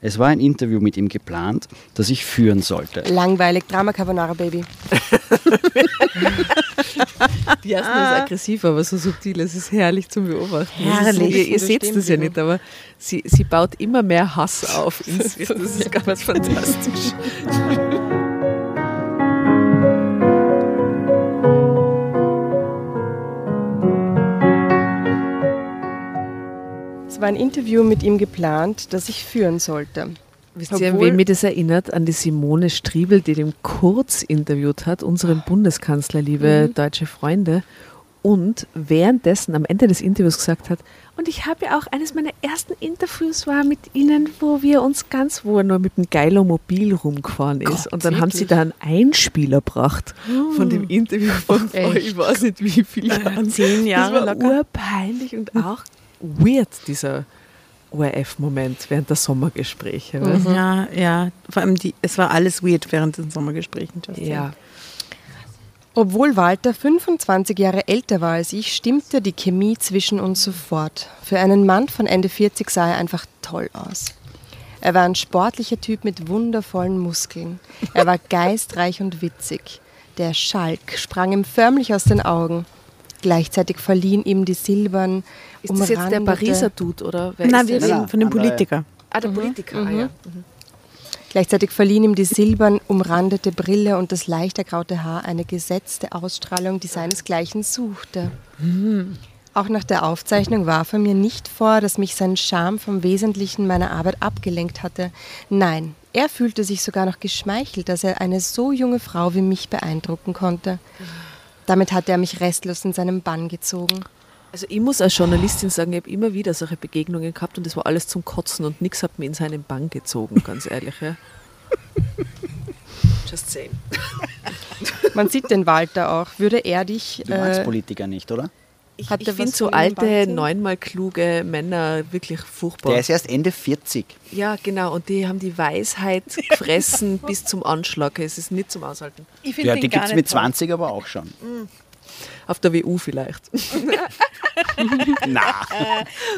Es war ein Interview mit ihm geplant, das ich führen sollte. Langweilig. Drama Carbonara Baby. Die Jasna ist aggressiv, aber so subtil. Es ist herrlich zum Beobachten. Herrlich. Ist, ihr ihr So seht das ja nicht, aber sie, sie baut immer mehr Hass auf. ins- Das ist ganz fantastisch. Es war ein Interview mit ihm geplant, das ich führen sollte. Wisst ihr, an Obwohl- wen mich das erinnert? An die Simone Striebel, die den Kurz interviewt hat, unseren Bundeskanzler, liebe deutsche Freunde. Und währenddessen am Ende des Interviews gesagt hat, und ich habe ja auch eines meiner ersten Interviews war mit Ihnen, wo wir uns ganz, wo er nur mit dem Geilomobil rumgefahren ist. Gott, und dann haben sie wirklich? da einen Einspieler gebracht von dem Interview von vor, ich weiß nicht wie viele Jahren. Zehn Jahre das war locker. urpeinlich und auch weird, dieser ORF-Moment während der Sommergespräche. weißt du? Ja, ja. Vor allem, die, es war alles weird während den Sommergesprächen. Justin. Ja. Obwohl Walter 25 Jahre älter war als ich, stimmte die Chemie zwischen uns sofort. Für einen Mann von Ende 40 sah er einfach toll aus. Er war ein sportlicher Typ mit wundervollen Muskeln. Er war geistreich und witzig. Der Schalk sprang ihm förmlich aus den Augen. Gleichzeitig verliehen ihm die silbern, Ist das jetzt der Pariser Dude oder wer Nein, ist wir reden von dem Politiker. Ah, der Politiker. Ah, ja. Gleichzeitig verliehen ihm die silbern umrandete Brille und das leicht ergraute Haar eine gesetzte Ausstrahlung, die seinesgleichen suchte. Auch nach der Aufzeichnung warf er mir nicht vor, dass mich sein Charme vom Wesentlichen meiner Arbeit abgelenkt hatte. Nein, er fühlte sich sogar noch geschmeichelt, dass er eine so junge Frau wie mich beeindrucken konnte. Damit hatte er mich restlos in seinen Bann gezogen. Also ich muss als Journalistin sagen, ich habe immer wieder solche Begegnungen gehabt und das war alles zum Kotzen und nichts hat mir in seinen Bann gezogen, ganz ehrlich. Ja. Just saying. Man sieht den Walter auch. Würde er dich. Du magst Äh, Politiker nicht, oder? Ich, Hat ich der finde so alte, neunmal kluge Männer wirklich furchtbar. Der ist erst Ende 40. ja, genau. Und die haben die Weisheit gefressen bis zum Anschlag. Es ist nicht zum Aushalten. Ich Ja, die gibt es mit 20 aber auch schon. Auf der WU vielleicht. Na,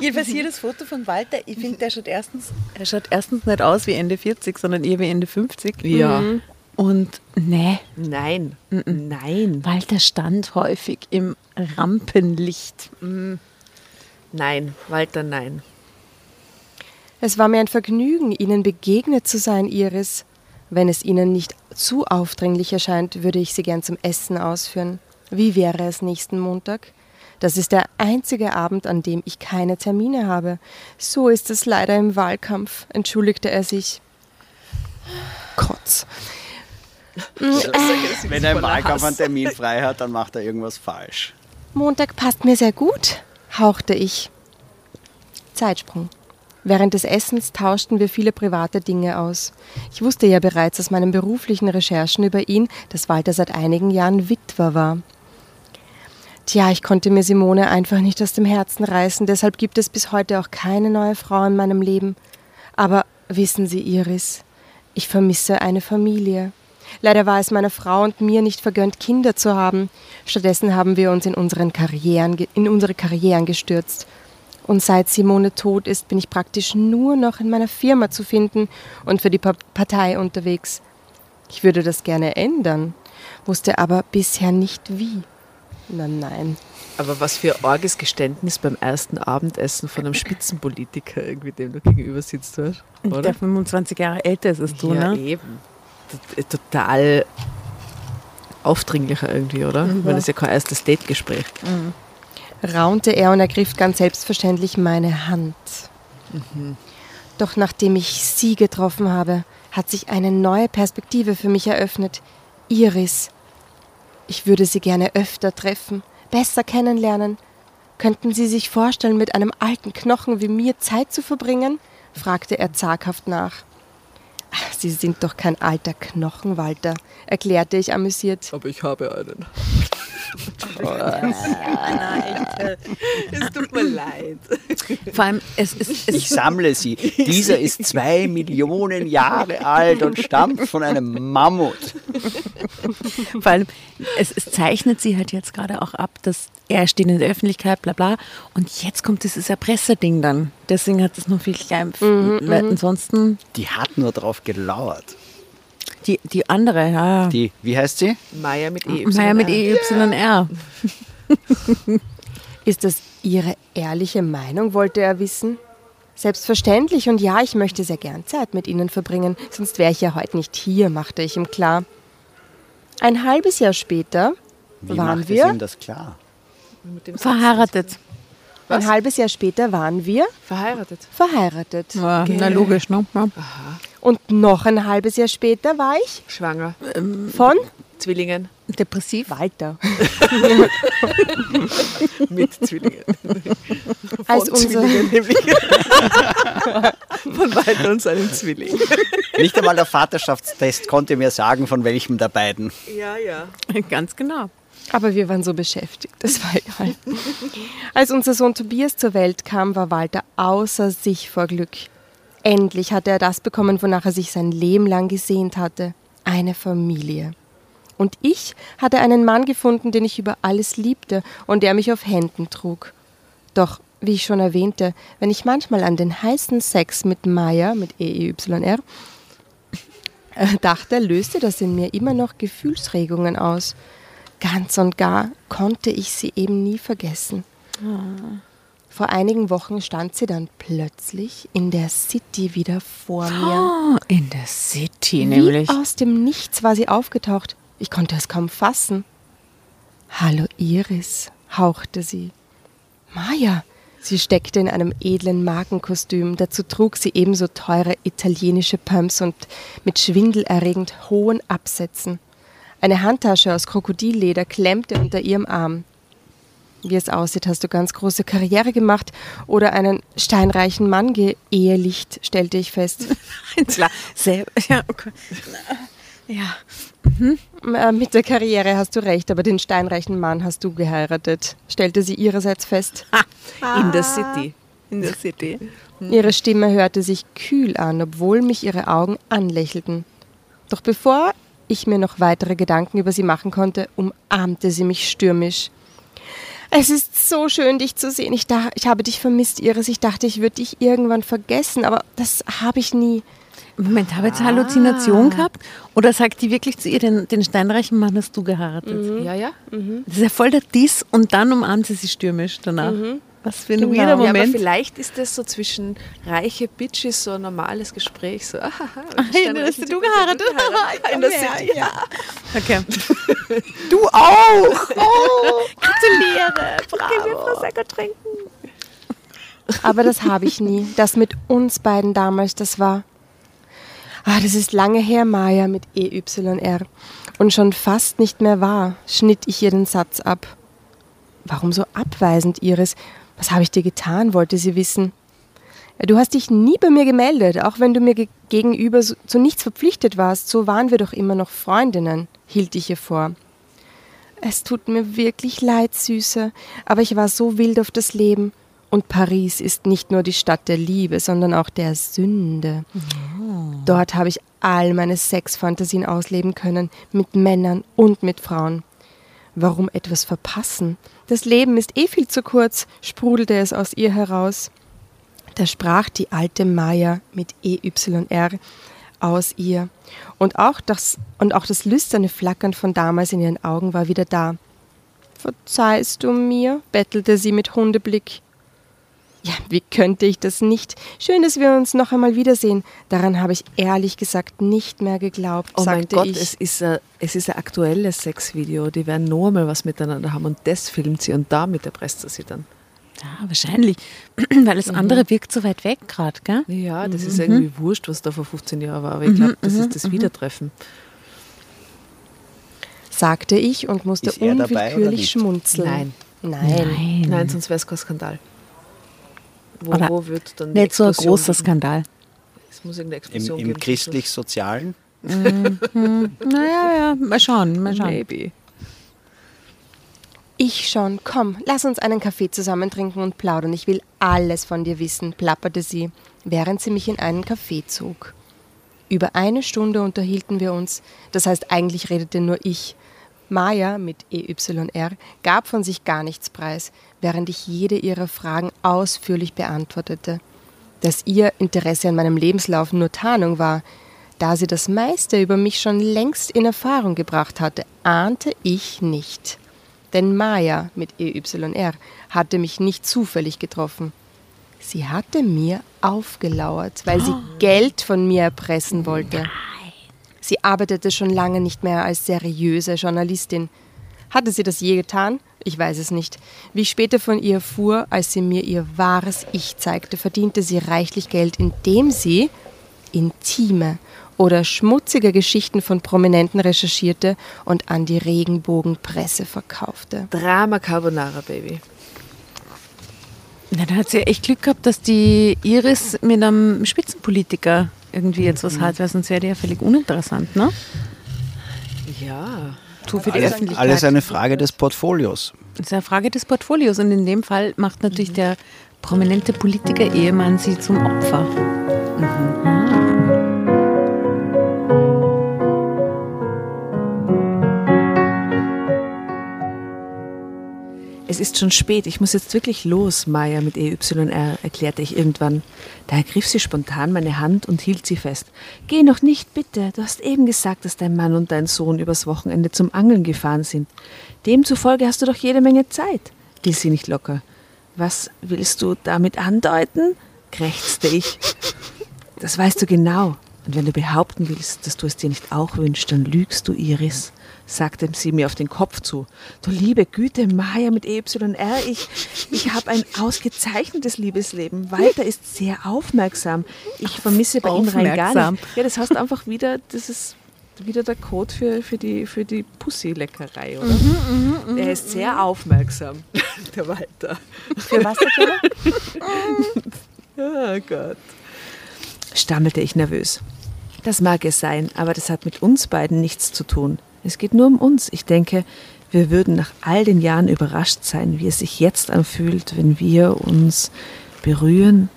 Jedenfalls hier das Foto von Walter, ich finde, der schaut erstens, er schaut erstens nicht aus wie Ende 40, sondern eher wie Ende 50. Ja. Und nee, Nein. Nein. Walter stand häufig im Rampenlicht. Nein. Walter, nein. Es war mir ein Vergnügen, Ihnen begegnet zu sein, Iris. Wenn es Ihnen nicht zu aufdringlich erscheint, würde ich Sie gern zum Essen ausführen. Wie wäre es nächsten Montag? Das ist der einzige Abend, an dem ich keine Termine habe. So ist es leider im Wahlkampf, entschuldigte er sich. Kotz. wenn er im Wahlkampf einen Termin frei hat, dann macht er irgendwas falsch. Montag passt mir sehr gut, hauchte ich. Zeitsprung. Während des Essens tauschten wir viele private Dinge aus. Ich wusste ja bereits aus meinen beruflichen Recherchen über ihn, dass Walter seit einigen Jahren Witwer war. Tja, ich konnte mir Simone einfach nicht aus dem Herzen reißen, deshalb gibt es bis heute auch keine neue Frau in meinem Leben. Aber wissen Sie, Iris, ich vermisse eine Familie. Leider war es meiner Frau und mir nicht vergönnt, Kinder zu haben. Stattdessen haben wir uns in, unseren Karrieren, in unsere Karrieren gestürzt. Und seit Simone tot ist, bin ich praktisch nur noch in meiner Firma zu finden und für die Pa- Partei unterwegs. Ich würde das gerne ändern, wusste aber bisher nicht wie. Na nein. Aber was für ein arges Geständnis beim ersten Abendessen von einem Spitzenpolitiker, irgendwie dem du gegenüber sitzt, oder? Der 25 Jahre älter ist als du, ja, ne? eben. Total aufdringlicher irgendwie, oder? Weil das ist ja kein erstes Date-Gespräch. raunte er und ergriff ganz selbstverständlich meine Hand. Doch nachdem ich sie getroffen habe, hat sich eine neue Perspektive für mich eröffnet. Iris. Ich würde sie gerne öfter treffen, besser kennenlernen. Könnten Sie sich vorstellen, mit einem alten Knochen wie mir Zeit zu verbringen? fragte er zaghaft nach. Ach, Sie sind doch kein alter Knochen, Walter, erklärte ich amüsiert. Aber ich habe einen. Es tut mir leid. Vor allem, es ist, es Ich sammle sie. Dieser ist zwei Millionen Jahre alt und stammt von einem Mammut. Vor allem, es, es zeichnet sie halt jetzt gerade auch ab, dass er steht in der Öffentlichkeit, bla bla. Und jetzt kommt dieses Erpresserding dann. Deswegen hat es noch viel klein. weil ansonsten, Die hat nur drauf gelauert. Die, die andere, ja. Die, wie heißt sie? Meier mit E. Naja, mit EYR. Ist das Ihre ehrliche Meinung, wollte er wissen? Selbstverständlich und ja, ich möchte sehr gern Zeit mit Ihnen verbringen, sonst wäre ich ja heute nicht hier, machte ich ihm klar. Ein halbes Jahr später Wie waren wir, ihm das klar? Verheiratet. ein halbes Jahr später waren wir Verheiratet. verheiratet. Ja, na logisch, ne? Ja. Und noch ein halbes Jahr später war ich Schwanger. von Zwillingen. Depressiv. Walter. Mit Zwillingen. Als unser, nämlich. Von Walter und seinem Zwilling. Nicht einmal der Vaterschaftstest konnte mir sagen, von welchem der beiden. Ja, ja. Ganz genau. aber wir waren so beschäftigt, das war egal. Als unser Sohn Tobias zur Welt kam, war Walter außer sich vor Glück. Endlich hatte er das bekommen, wonach er sich sein Leben lang gesehnt hatte. Eine Familie. Und ich hatte einen Mann gefunden, den ich über alles liebte und der mich auf Händen trug. Doch, wie ich schon erwähnte, wenn ich manchmal an den heißen Sex mit Maya, mit EEYR, dachte, löste das in mir immer noch Gefühlsregungen aus. Ganz und gar konnte ich sie eben nie vergessen. Vor einigen Wochen stand sie dann plötzlich in der City wieder vor mir. Oh, in der City Wie nämlich. aus dem Nichts war sie aufgetaucht. Ich konnte es kaum fassen. Hallo Iris, hauchte sie. Maja, sie steckte in einem edlen Markenkostüm. Dazu trug sie ebenso teure italienische Pumps und mit schwindelerregend hohen Absätzen. Eine Handtasche aus Krokodilleder klemmte unter ihrem Arm. Wie es aussieht, hast du ganz große Karriere gemacht oder einen steinreichen Mann geehelicht, stellte ich fest. Klar, selber. Ja, okay. ja. Äh, Mit der Karriere hast du recht, aber den steinreichen Mann hast du geheiratet, stellte sie ihrerseits fest. In der City. In der City. Ihre Stimme hörte sich kühl an, obwohl mich ihre Augen anlächelten. Doch bevor ich mir noch weitere Gedanken über sie machen konnte, umarmte sie mich stürmisch. Es ist so schön, dich zu sehen. Ich, da, ich habe dich vermisst, Iris. Ich dachte, ich würde dich irgendwann vergessen, aber das habe ich nie. Moment, habe ich jetzt eine Halluzination gehabt? Oder sagt die wirklich zu ihr, den, den steinreichen Mann hast du geheiratet? Ja, ja. Das ist ja voll der Diss und dann umarmt sie sie stürmisch danach. Was für ein Genau. weirder Ja, aber Moment. vielleicht ist das so zwischen reiche Bitches so ein normales Gespräch. So, ahaha, Hey, du hast du geheiratet? In der City. Ja. Okay. Du auch! Gratuliere, bravo. Aber das habe ich nie. Das mit uns beiden damals, das war. Ah, das ist lange her, Maya mit EYR. Und schon fast nicht mehr wahr, schnitt ich ihr den Satz ab. Warum so abweisend, Iris? Was habe ich dir getan, wollte sie wissen. Du hast dich nie bei mir gemeldet, auch wenn du mir ge gegenüber zu nichts verpflichtet warst. So waren wir doch immer noch Freundinnen, hielt ich ihr vor. Es tut mir wirklich leid, Süße, aber ich war so wild auf das Leben. Und Paris ist nicht nur die Stadt der Liebe, sondern auch der Sünde. Dort habe ich all meine Sexfantasien ausleben können, mit Männern und mit Frauen. Warum etwas verpassen? Das Leben ist eh viel zu kurz, sprudelte es aus ihr heraus. Da sprach die alte Maya mit EYR aus ihr. Und auch, das, und auch das lüsterne Flackern von damals in ihren Augen war wieder da. Verzeihst du mir? bettelte sie mit Hundeblick. Ja, wie könnte ich das nicht? Schön, dass wir uns noch einmal wiedersehen. Daran habe ich ehrlich gesagt nicht mehr geglaubt, Oh mein Gott, ich. es ist, ein, es ist ein aktuelles Sexvideo. Die werden noch einmal was miteinander haben und das filmt sie und damit erpresst er sie dann. Ja, wahrscheinlich. Weil das andere wirkt so weit weg gerade, gell? Ja, das ist irgendwie wurscht, was da vor 15 Jahren war, aber ich glaube, das ist das Wiedertreffen. sagte ich und musste unwillkürlich schmunzeln. Nein. Nein. Nein, sonst wäre es kein Skandal. Wo, Oder wo wird dann Nicht so ein großer geben? Skandal. Es muss irgendeine Im, Explosion im geben. christlich-sozialen? Naja, ja, mal schauen, mal schauen. Maybe. Ich schon. Komm, lass uns einen Kaffee zusammen trinken und plaudern. Ich will alles von dir wissen, plapperte sie, während sie mich in einen Café zog. Über eine Stunde unterhielten wir uns. Das heißt, eigentlich redete nur ich. Maya mit EYR gab von sich gar nichts preis, während ich jede ihrer Fragen ausführlich beantwortete. Dass ihr Interesse an meinem Lebenslauf nur Tarnung war, da sie das meiste über mich schon längst in Erfahrung gebracht hatte, ahnte ich nicht. Denn Maya mit EYR hatte mich nicht zufällig getroffen. Sie hatte mir aufgelauert, weil sie Geld von mir erpressen wollte. Sie arbeitete schon lange nicht mehr als seriöse Journalistin. Hatte sie das je getan? Ich weiß es nicht. Wie ich später von ihr erfuhr, als sie mir ihr wahres Ich zeigte, verdiente sie reichlich Geld, indem sie intime oder schmutzige Geschichten von Prominenten recherchierte und an die Regenbogenpresse verkaufte. Drama Carbonara, Baby. Na, da hat sie echt Glück gehabt, dass die Iris mit einem Spitzenpolitiker irgendwie jetzt was hat, weil sonst wäre die ja völlig uninteressant, ne? Ja. So für die Alles, Öffentlichkeit. alles eine Frage des Portfolios. Das ist eine Frage des Portfolios und in dem Fall macht natürlich der prominente Politiker-Ehemann sie zum Opfer. Es ist schon spät, ich muss jetzt wirklich los, Maya mit EYR, erklärte ich irgendwann. Da ergriff sie spontan meine Hand und hielt sie fest. Geh noch nicht, bitte. Du hast eben gesagt, dass dein Mann und dein Sohn übers Wochenende zum Angeln gefahren sind. Demzufolge hast du doch jede Menge Zeit, ließ sie nicht locker. Was willst du damit andeuten? krächzte ich. Das weißt du genau. Und wenn du behaupten willst, dass du es dir nicht auch wünschst, dann lügst du, Iris, sagte sie mir auf den Kopf zu. Du liebe Güte, Maya mit EYR, ich, ich habe ein ausgezeichnetes Liebesleben. Walter ist sehr aufmerksam. Ich vermisse bei ihm rein gar nicht. Ja, das heißt einfach wieder, das ist wieder der Code für, für die, für die Pussy-Leckerei, oder? der ist sehr aufmerksam, der Walter. Für was der Oh Gott. Stammelte ich nervös. Das mag es sein, aber das hat mit uns beiden nichts zu tun. Es geht nur um uns. Ich denke, wir würden nach all den Jahren überrascht sein, wie es sich jetzt anfühlt, wenn wir uns berühren.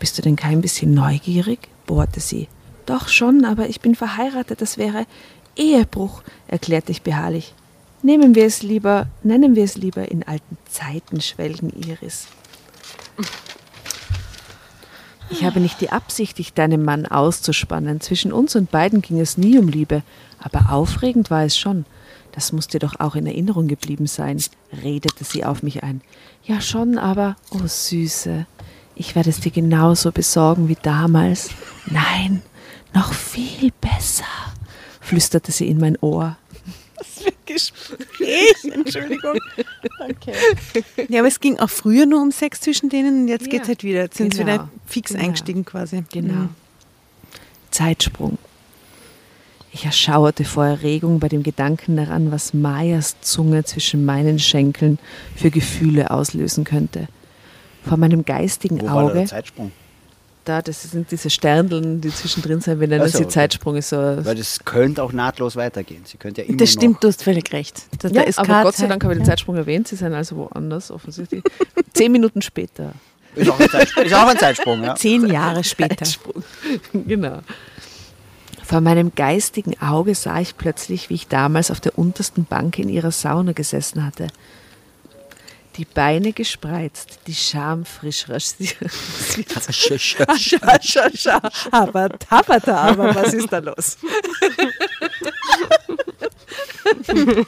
Bist du denn kein bisschen neugierig? bohrte sie. Doch schon, aber ich bin verheiratet, das wäre Ehebruch, erklärte ich beharrlich. Nehmen wir es lieber, nennen wir es lieber in alten Zeiten, schwelgen Iris. Ich habe nicht die Absicht, dich deinem Mann auszuspannen. Zwischen uns und beiden ging es nie um Liebe, aber aufregend war es schon. Das muss dir doch auch in Erinnerung geblieben sein, redete sie auf mich ein. Ja schon, aber, oh Süße, ich werde es dir genauso besorgen wie damals. Nein, noch viel besser, flüsterte sie in mein Ohr. Gespräch, Entschuldigung. Okay. Ja, aber es ging auch früher nur um Sex zwischen denen und jetzt Ja, geht es halt wieder. Jetzt sind sie genau, wieder fix genau. eingestiegen quasi. Genau. Mhm. Zeitsprung. Ich erschauerte vor Erregung bei dem Gedanken daran, was Mayas Zunge zwischen meinen Schenkeln für Gefühle auslösen könnte. Vor meinem geistigen Wo war Auge, der Zeitsprung? Da, das sind diese Sterndeln, die zwischendrin sind, wir nennen Ach so, sie okay. Zeitsprung. Ist so, Weil das könnte auch nahtlos weitergehen. Sie könnte ja immer Das stimmt, noch du hast völlig recht. Da, ja, da ist aber Gott sei. Dank habe ich den. Zeitsprung erwähnt, sie sind also woanders offensichtlich. Zehn Minuten später. Ist auch ein, Zeit, ist auch ein Zeitsprung, ja. Zehn Jahre später. Zeitsprung. genau. Vor meinem geistigen Auge sah ich plötzlich, wie ich damals auf der untersten Bank in ihrer Sauna gesessen hatte. Die Beine gespreizt, die Scham frisch rasiert. Scha. Aber tapata, aber was ist da los?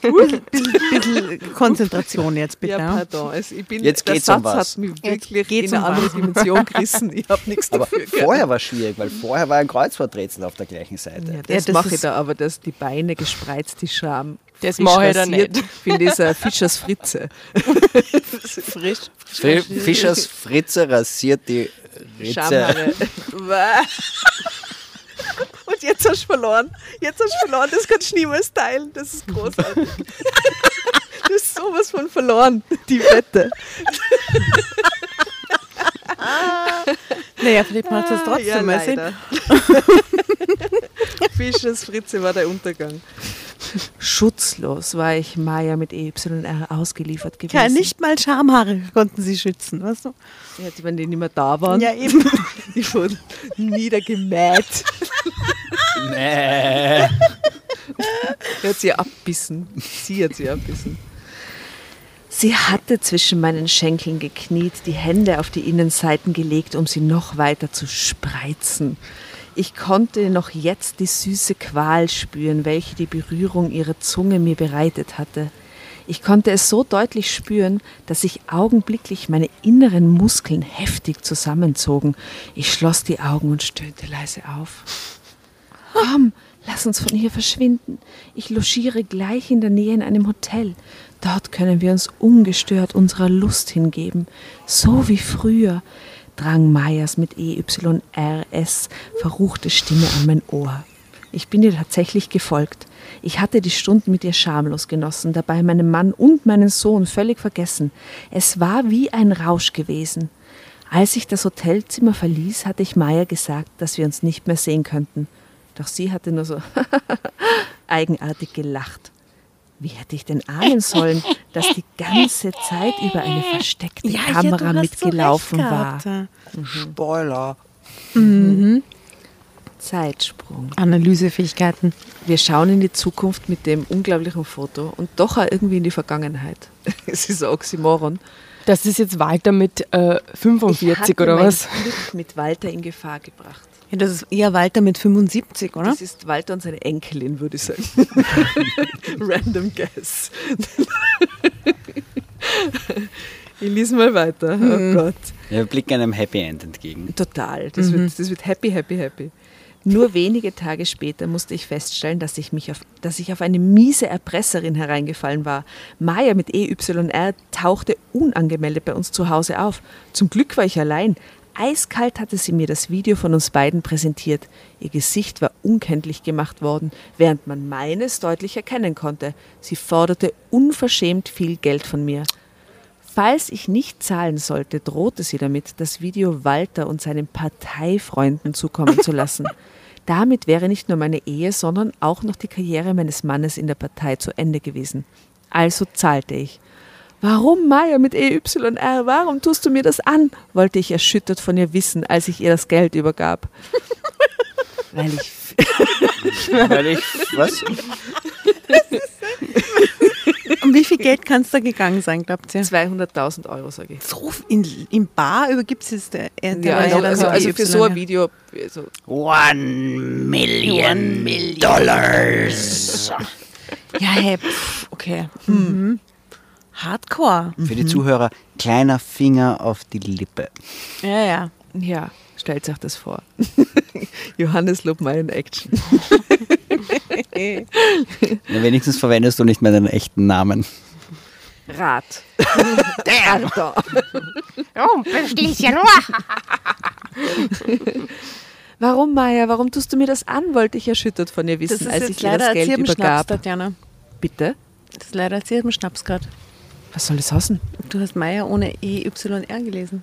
Bisschen, bisschen Konzentration jetzt bitte. Ja, Ja, pardon. Es, ich bin, Jetzt der geht's um Satz was. hat mich Jetzt wirklich geht's in eine um andere was. Dimension gerissen. Ich habe nichts Aber dafür gehabt. vorher war es schwierig, weil vorher war ein Kreuzworträtsel auf der gleichen Seite. Ja, das, das mache ich da, aber das, die Beine gespreizt, die Scham. Das frisch mache ich da rasiert, nicht. Finde ich ein Fischers Fritze. frisch. Fi- Fischers Fritze rasiert die Ritze. Und jetzt hast du verloren. Jetzt hast du verloren. Das kannst du niemals teilen. Das ist großartig. Du hast sowas von verloren, die Wette. Naja, vielleicht macht das trotzdem ja, mal Sinn. leider. Fischers Fritze war der Untergang. Schutzlos war ich Maya mit EYR ausgeliefert gewesen. Ja, nicht mal Schamhaare konnten sie schützen, weißt du? Ja, wenn die nicht mehr da waren, Ja, eben. die wurden niedergemäht. Nee. Er hat sie abbissen. Sie hat sie abbissen. Sie hatte zwischen meinen Schenkeln gekniet, die Hände auf die Innenseiten gelegt, um sie noch weiter zu spreizen. Ich konnte noch jetzt die süße Qual spüren, welche die Berührung ihrer Zunge mir bereitet hatte. Ich konnte es so deutlich spüren, dass sich augenblicklich meine inneren Muskeln heftig zusammenzogen. Ich schloss die Augen und stöhnte leise auf. Komm, lass uns von hier verschwinden. Ich logiere gleich in der Nähe in einem Hotel. Dort können wir uns ungestört unserer Lust hingeben. So wie früher, drang Mayas mit EYRS verruchte Stimme an mein Ohr. Ich bin ihr tatsächlich gefolgt. Ich hatte die Stunden mit ihr schamlos genossen, dabei meinen Mann und meinen Sohn völlig vergessen. Es war wie ein Rausch gewesen. Als ich das Hotelzimmer verließ, hatte ich Maya gesagt, dass wir uns nicht mehr sehen könnten. Doch sie hatte nur so eigenartig gelacht. Wie hätte ich denn ahnen sollen, dass die ganze Zeit über eine versteckte Kamera mitgelaufen war? Spoiler. Zeitsprung. Analysefähigkeiten. Wir schauen in die Zukunft mit dem unglaublichen Foto und doch auch irgendwie in die Vergangenheit. Es ist ein Oxymoron. Das ist jetzt Walter mit äh, Ich 45 hatte oder mein was? Glück mit Walter in Gefahr gebracht. Ja, das ist eher Walter mit 75, oder? Das ist Walter und seine Enkelin, würde ich sagen. Random guess. ich lese mal weiter. Oh Gott. Wir blicken einem Happy End entgegen. Total. Das, wird, das wird happy, happy, happy. Nur wenige Tage später musste ich feststellen, dass ich, mich auf, dass ich auf eine miese Erpresserin hereingefallen war. Maya mit EYR tauchte unangemeldet bei uns zu Hause auf. Zum Glück war ich allein. Eiskalt hatte sie mir das Video von uns beiden präsentiert. Ihr Gesicht war unkenntlich gemacht worden, während man meines deutlich erkennen konnte. Sie forderte unverschämt viel Geld von mir. Falls ich nicht zahlen sollte, drohte sie damit, das Video Walter und seinen Parteifreunden zukommen zu lassen. Damit wäre nicht nur meine Ehe, sondern auch noch die Karriere meines Mannes in der Partei zu Ende gewesen. Also zahlte ich. Warum, Maya, mit EYR? Warum tust du mir das an? wollte ich erschüttert von ihr wissen, als ich ihr das Geld übergab. Weil ich. Weil ich, was? Um wie viel Geld kann es da gegangen sein, glaubt ihr? 200.000 Euro, sage ich. So in, in Bar übergibt es der, der Ja, also, also, also für so ein Video. So. One million dollars. Ja, hey, pff, okay. Mhm. Hardcore. Für die Zuhörer, kleiner Finger auf die Lippe. Ja, ja. Ja, stellt euch das vor. Johannes Lobmeier in Action. Ja, wenigstens verwendest du nicht mehr deinen echten Namen. Rat. Der da. Warum, Maya? Warum tust du mir das an? wollte ich erschüttert von ihr wissen, als ich ihr das Geld übergab. Tatjana. Bitte? Das ist leider erzählt im Schnaps gerade. Was soll das heißen? Du hast Meier ohne EYR gelesen.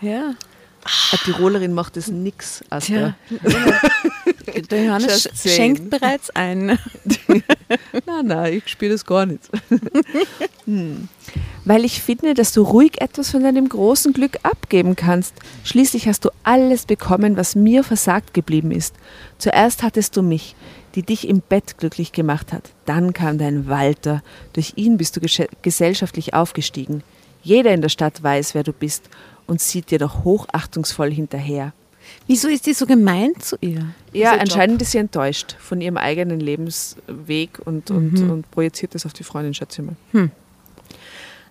Ja. Eine Tirolerin macht das nix. Tja. Asta. Der Johannes schenkt bereits ein. Nein, nein, ich spiele das gar nicht. hm. Weil ich finde, dass du ruhig etwas von deinem großen Glück abgeben kannst. Schließlich hast du alles bekommen, was mir versagt geblieben ist. Zuerst hattest du mich, die dich im Bett glücklich gemacht hat. Dann kam dein Walter. Durch ihn bist du gesellschaftlich aufgestiegen. Jeder in der Stadt weiß, wer du bist und sieht dir doch hochachtungsvoll hinterher. Wieso ist die so gemein zu ihr? Ja, anscheinend ist sie enttäuscht von ihrem eigenen Lebensweg und, und, und projiziert das auf die Freundin, schätze ich mal.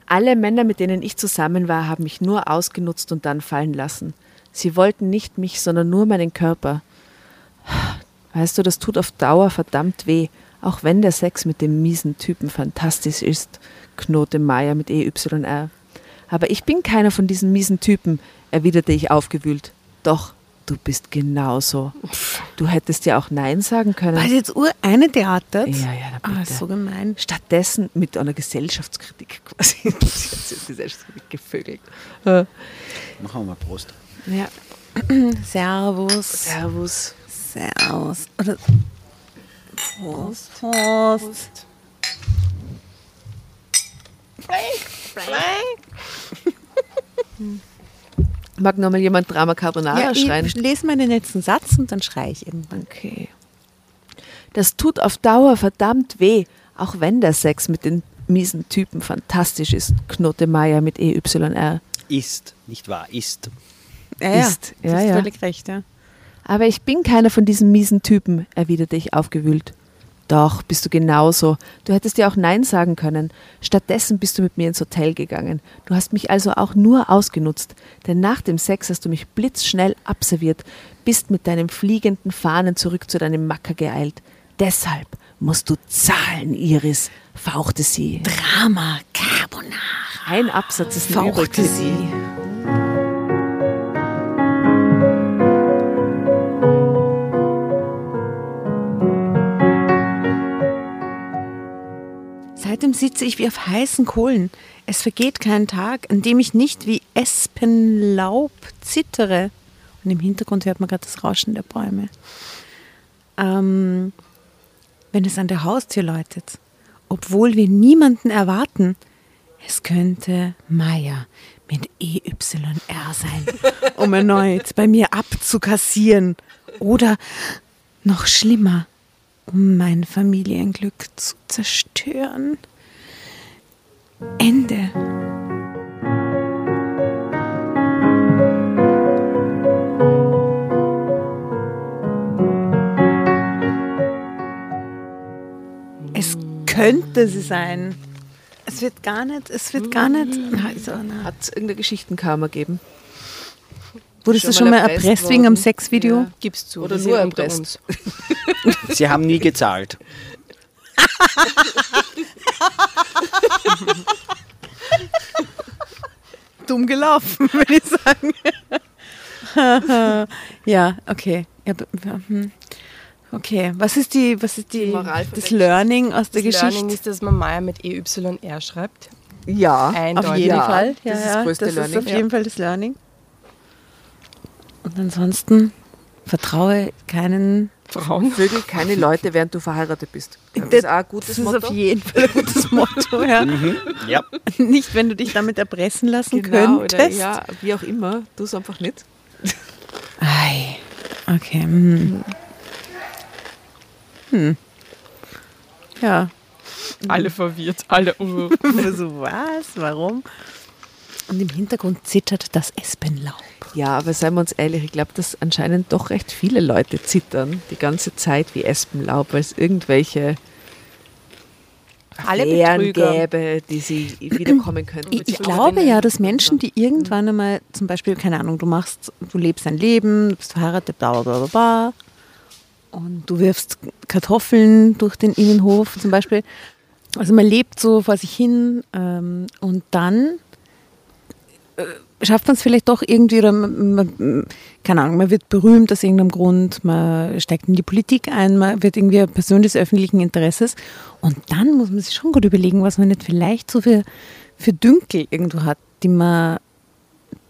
Alle Männer, mit denen ich zusammen war, haben mich nur ausgenutzt und dann fallen lassen. Sie wollten nicht mich, sondern nur meinen Körper. Weißt du, das tut auf Dauer verdammt weh, auch wenn der Sex mit dem miesen Typen fantastisch ist, knurrte Maya mit EYR. Aber ich bin keiner von diesen miesen Typen, erwiderte ich aufgewühlt. Doch, du bist genauso. Du hättest ja auch Nein sagen können. Weil sie jetzt ur eine theatert? Ja, ja, na Ah, bitte. so gemein. Stattdessen mit einer Gesellschaftskritik quasi. Gesellschaftskritik gevögelt. Äh, Machen wir mal Prost. Ja. Servus. Servus. Servus. Oder Prost. Prost. Mag noch mal jemand Drama Carbonara Ja, schreien? ich lese mal den letzten Satz und dann schreie ich irgendwann. Okay. Das tut auf Dauer verdammt weh, auch wenn der Sex mit den miesen Typen fantastisch ist, knurrte Maya mit E EYR. Ist, nicht wahr, ist. Ja, ja. Ist. Du Ja, hast ja. völlig recht, ja. Aber ich bin keiner von diesen miesen Typen, erwiderte ich aufgewühlt. Doch, bist du genauso. Du hättest ja auch Nein sagen können. Stattdessen bist du mit mir ins Hotel gegangen. Du hast mich also auch nur ausgenutzt. Denn nach dem Sex hast du mich blitzschnell abserviert, bist mit deinem fliegenden Fahnen zurück zu deinem Macker geeilt. Deshalb musst du zahlen, Iris, fauchte sie. Drama Carbonara. Ein Absatz ist Fauchte sie. Seitdem sitze ich wie auf heißen Kohlen. Es vergeht kein Tag, an dem ich nicht wie Espenlaub zittere. Und im Hintergrund hört man gerade das Rauschen der Bäume. Ähm, wenn es an der Haustür läutet, obwohl wir niemanden erwarten, es könnte Maya mit EYR sein, um erneut bei mir abzukassieren. Oder noch schlimmer, um mein Familienglück zu zerstören. Ende. Es könnte sie sein. Es wird gar nicht, es wird gar nicht. Na, also. Hat es irgendeine Geschichtenkammer gegeben? Wurdest du schon mal erpresst wegen einem Sexvideo? Ja. Gib's zu. Oder nur unter erpresst? uns. Sie haben nie gezahlt. Dumm gelaufen, würde ich sagen. ja, okay. Ja, hm. okay, was ist die, was ist die, Die Moral das Learning aus der Das Geschichte? Learning ist, dass man Maya mit EYR schreibt. Ja, Eindeutig. Auf jeden Ja, Fall. das ist das größte das Learning. ist auf jeden Fall das Learning. Und ansonsten vertraue keinen. Frauen. Vögel keine Leute, während du verheiratet bist. Das ist auch ein gutes Das ist Motto. auf jeden Fall ein gutes Motto. Ja. Ja. Nicht, wenn du dich damit erpressen lassen Genau, könntest. oder ja, wie auch immer, tu es einfach nicht. Ei. Okay. Hm. Hm. Ja. Alle verwirrt, alle. Uh. so was? Warum? Und im Hintergrund zittert das Espenlaub. Ja, aber seien wir uns ehrlich, ich glaube, dass anscheinend doch recht viele Leute zittern die ganze Zeit wie Espenlaub, weil es irgendwelche Alle Affären Betrüger. gäbe, die sie wiederkommen könnten. Ich, ich glaube ja, dass Menschen, die irgendwann einmal, zum Beispiel, keine Ahnung, du machst, du lebst ein Leben, du bist verheiratet, bla bla bla bla, und du wirfst Kartoffeln durch den Innenhof zum Beispiel. Also man lebt so vor sich hin ähm, und dann schafft man es vielleicht doch irgendwie, oder man, man, keine Ahnung, man wird berühmt aus irgendeinem Grund, man steigt in die Politik ein, man wird irgendwie eine Person des öffentlichen Interesses und dann muss man sich schon gut überlegen, was man nicht vielleicht so für, für Dünkel irgendwo hat, die man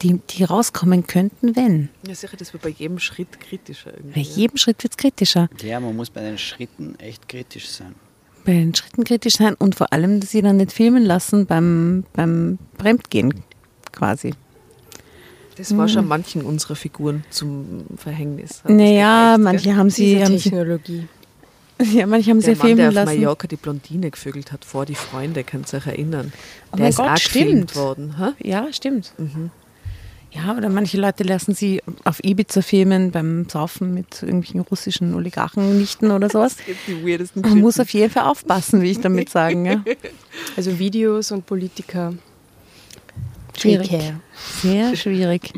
die, die rauskommen könnten, wenn. Ja, sicher, das wird bei jedem Schritt kritischer irgendwie. Bei jedem Schritt wird es kritischer. ja, man muss bei den Schritten echt kritisch sein. Bei den Schritten kritisch sein und vor allem, dass sie dann nicht filmen lassen beim, beim Fremdgehen quasi. Das war schon manchen unserer Figuren zum Verhängnis. Naja, gereicht, manche haben sie, Diese haben sie, Technologie. ja, manche haben sie Der ja Mann, der filmen auf lassen. Mallorca die Blondine gevögelt hat vor die Freunde, könnt ihr euch erinnern. Oh der mein ist Gott, auch stimmt. worden. Hä? Ja, stimmt. Ja, oder manche Leute lassen sie auf Ibiza filmen beim Saufen mit irgendwelchen russischen Oligarchennichten oder sowas. Die weirdesten Man muss auf jeden Fall aufpassen, wie ich damit sagen. Ja. Also Videos und Politiker. Schwierig. Care. Sehr schwierig.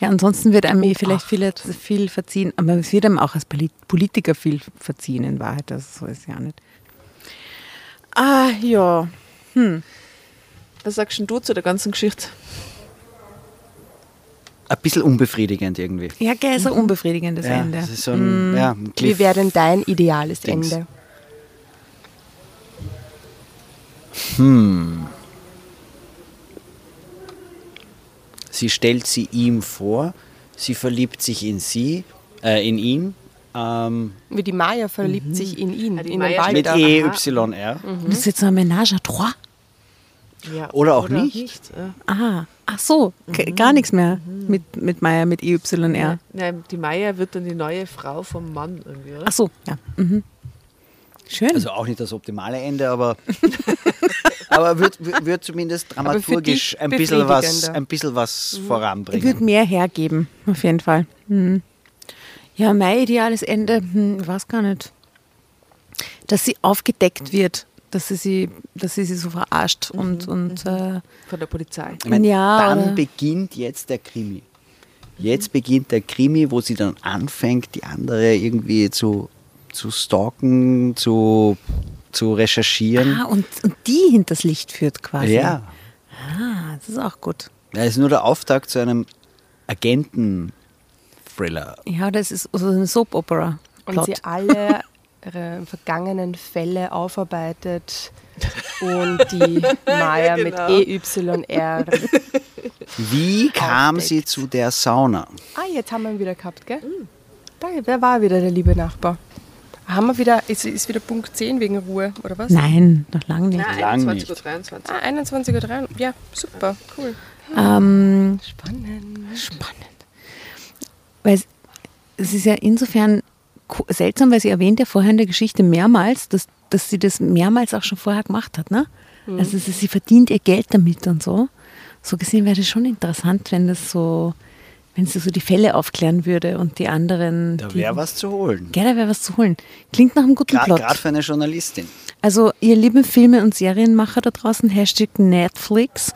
Ja, ansonsten wird einem eh vielleicht viel, viel verziehen, aber es wird einem auch als Poli- Politiker viel verziehen in Wahrheit, das so ist ja nicht. Ah, ja. Was sagst denn du zu der ganzen Geschichte? Ein bisschen unbefriedigend irgendwie. Ja, gell, ist ein unbefriedigendes Ja, Ende. das ist so ein, ja, ein Wie wäre denn dein ideales Dings. Ende? Sie stellt sie ihm vor, sie verliebt sich in sie, äh, in ihn, ähm, Wie die Maya verliebt sich in ihn, Ah, die in Maya den mit. EYR. Das ist jetzt so ein Ménage à trois. Ja, Oder auch nicht. ja. Ah, ach so, K- gar nichts mehr mit, mit Meier, mit EYR. Nein, die Maya wird dann die neue Frau vom Mann irgendwie, oder? Ach so, ja. Mhm. Schön. Also auch nicht das optimale Ende, aber, aber wird, wird zumindest dramaturgisch ein bisschen was, ein bisschen was Ich würde voranbringen. mehr hergeben, auf jeden Fall. Mhm. Ja, mein ideales Ende, hm, ich weiß gar nicht. Dass sie aufgedeckt wird, dass sie sie, dass sie, sie so verarscht und, und äh, Von der Polizei. Ich meine, Ja, dann oder- beginnt jetzt der Krimi. Jetzt beginnt der Krimi, wo sie dann anfängt, die andere irgendwie zu, zu stalken, zu, zu recherchieren. ah, und, und die hinters Licht führt quasi. ja, Ah, das ist auch gut. das ist nur der Auftakt zu einem Agenten-Thriller. Ja, das ist so eine Soap-Opera. Und sie alle ihre vergangenen Fälle aufarbeitet und die Maya genau. mit E EYR. Wie kam Aufdeckt. sie zu der Sauna? Ah, jetzt haben wir ihn wieder gehabt, gell? Da, wer war wieder der liebe Nachbar? Haben wir wieder, ist, ist wieder Punkt 10 wegen Ruhe, oder was? Nein, noch lange nicht. Lang 21.23 nicht. Uhr. 23. Ah, 21.03 Uhr. Ja, super, cool. Ähm, Spannend. Spannend. Weil es, es ist ja insofern seltsam, weil sie erwähnt ja vorher in der Geschichte mehrmals, dass, dass sie das mehrmals auch schon vorher gemacht hat. Ne? Also sie, sie verdient ihr Geld damit und so. So gesehen wäre das schon interessant, wenn das so, wenn sie so die Fälle aufklären würde und die anderen. Da wäre was zu holen. Gell, da wäre was zu holen. Klingt nach einem guten Plot. Gerade für eine Journalistin. Also, ihr lieben Filme- und Serienmacher da draußen, Hashtag Netflix.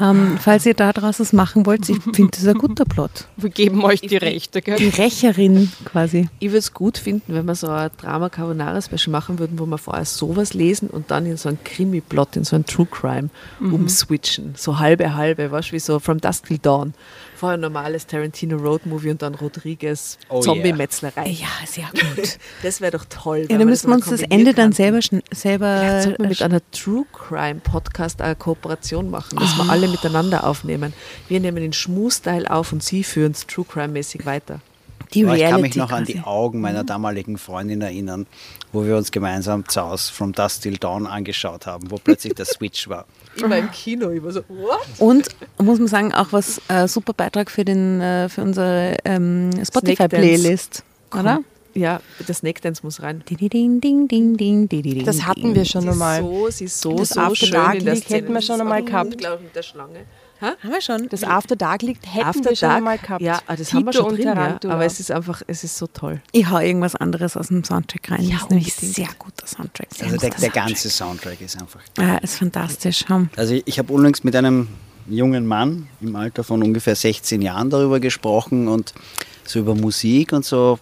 Ähm, falls ihr da draus was machen wollt, ich finde das ein guter Plot. Wir geben euch die Rechte, gell? Die Rächerin quasi. Ich würde es gut finden, wenn wir so ein Drama Carbonara Special machen würden, wo wir vorher sowas lesen und dann in so einen Krimi-Plot, in so einen True Crime umswitchen. So halbe halbe, weißt du, wie so From Dusk Till Dawn. Vorher ein normales Tarantino Road Movie und dann Rodriguez Oh Zombie-Metzlerei. Ja, sehr gut. Das wäre doch toll. Ja, dann müssen wir uns das Ende dann könnten. selber, schn- selber Vielleicht sollten wir mit äh, einer True Crime Podcast eine Kooperation machen, dass wir alle miteinander aufnehmen. Wir nehmen den Schmu-Style auf und Sie führen es True Crime-mäßig weiter. Die Aber ich kann Reality mich noch an die quasi. Augen meiner damaligen Freundin erinnern, wo wir uns gemeinsam zu Hause From Dust Till Dawn angeschaut haben, wo plötzlich der Switch war. War im Kino, ich war so, what? Und muss man sagen, auch was äh, super Beitrag für, den, äh, für unsere ähm, Spotify-Playlist, oder? Ja, der Snake Dance muss rein. Ding, ding, ding, ding, ding, ding, ding, Das hatten wir schon einmal. so, sie ist so, Das so schön in der Szene. hätten wir schon Das ist einmal gehabt. Unglaublich mit der Schlange. Hä? Haben wir schon. Das After Dark liegt hätten After wir schon Dark, einmal gehabt. Ja, ah, das haben wir Tito schon drin, ja, aber es ist einfach, es ist so toll. Ich hau irgendwas anderes aus dem Soundtrack rein. Ja, das ist nämlich unbedingt. sehr guter Soundtrack. Sehr Also der, der Soundtrack. ganze Soundtrack ist einfach. Ja, ist fantastisch. Also ich habe unlängst mit einem jungen Mann im Alter von ungefähr 16 Jahren darüber gesprochen und so über Musik und so.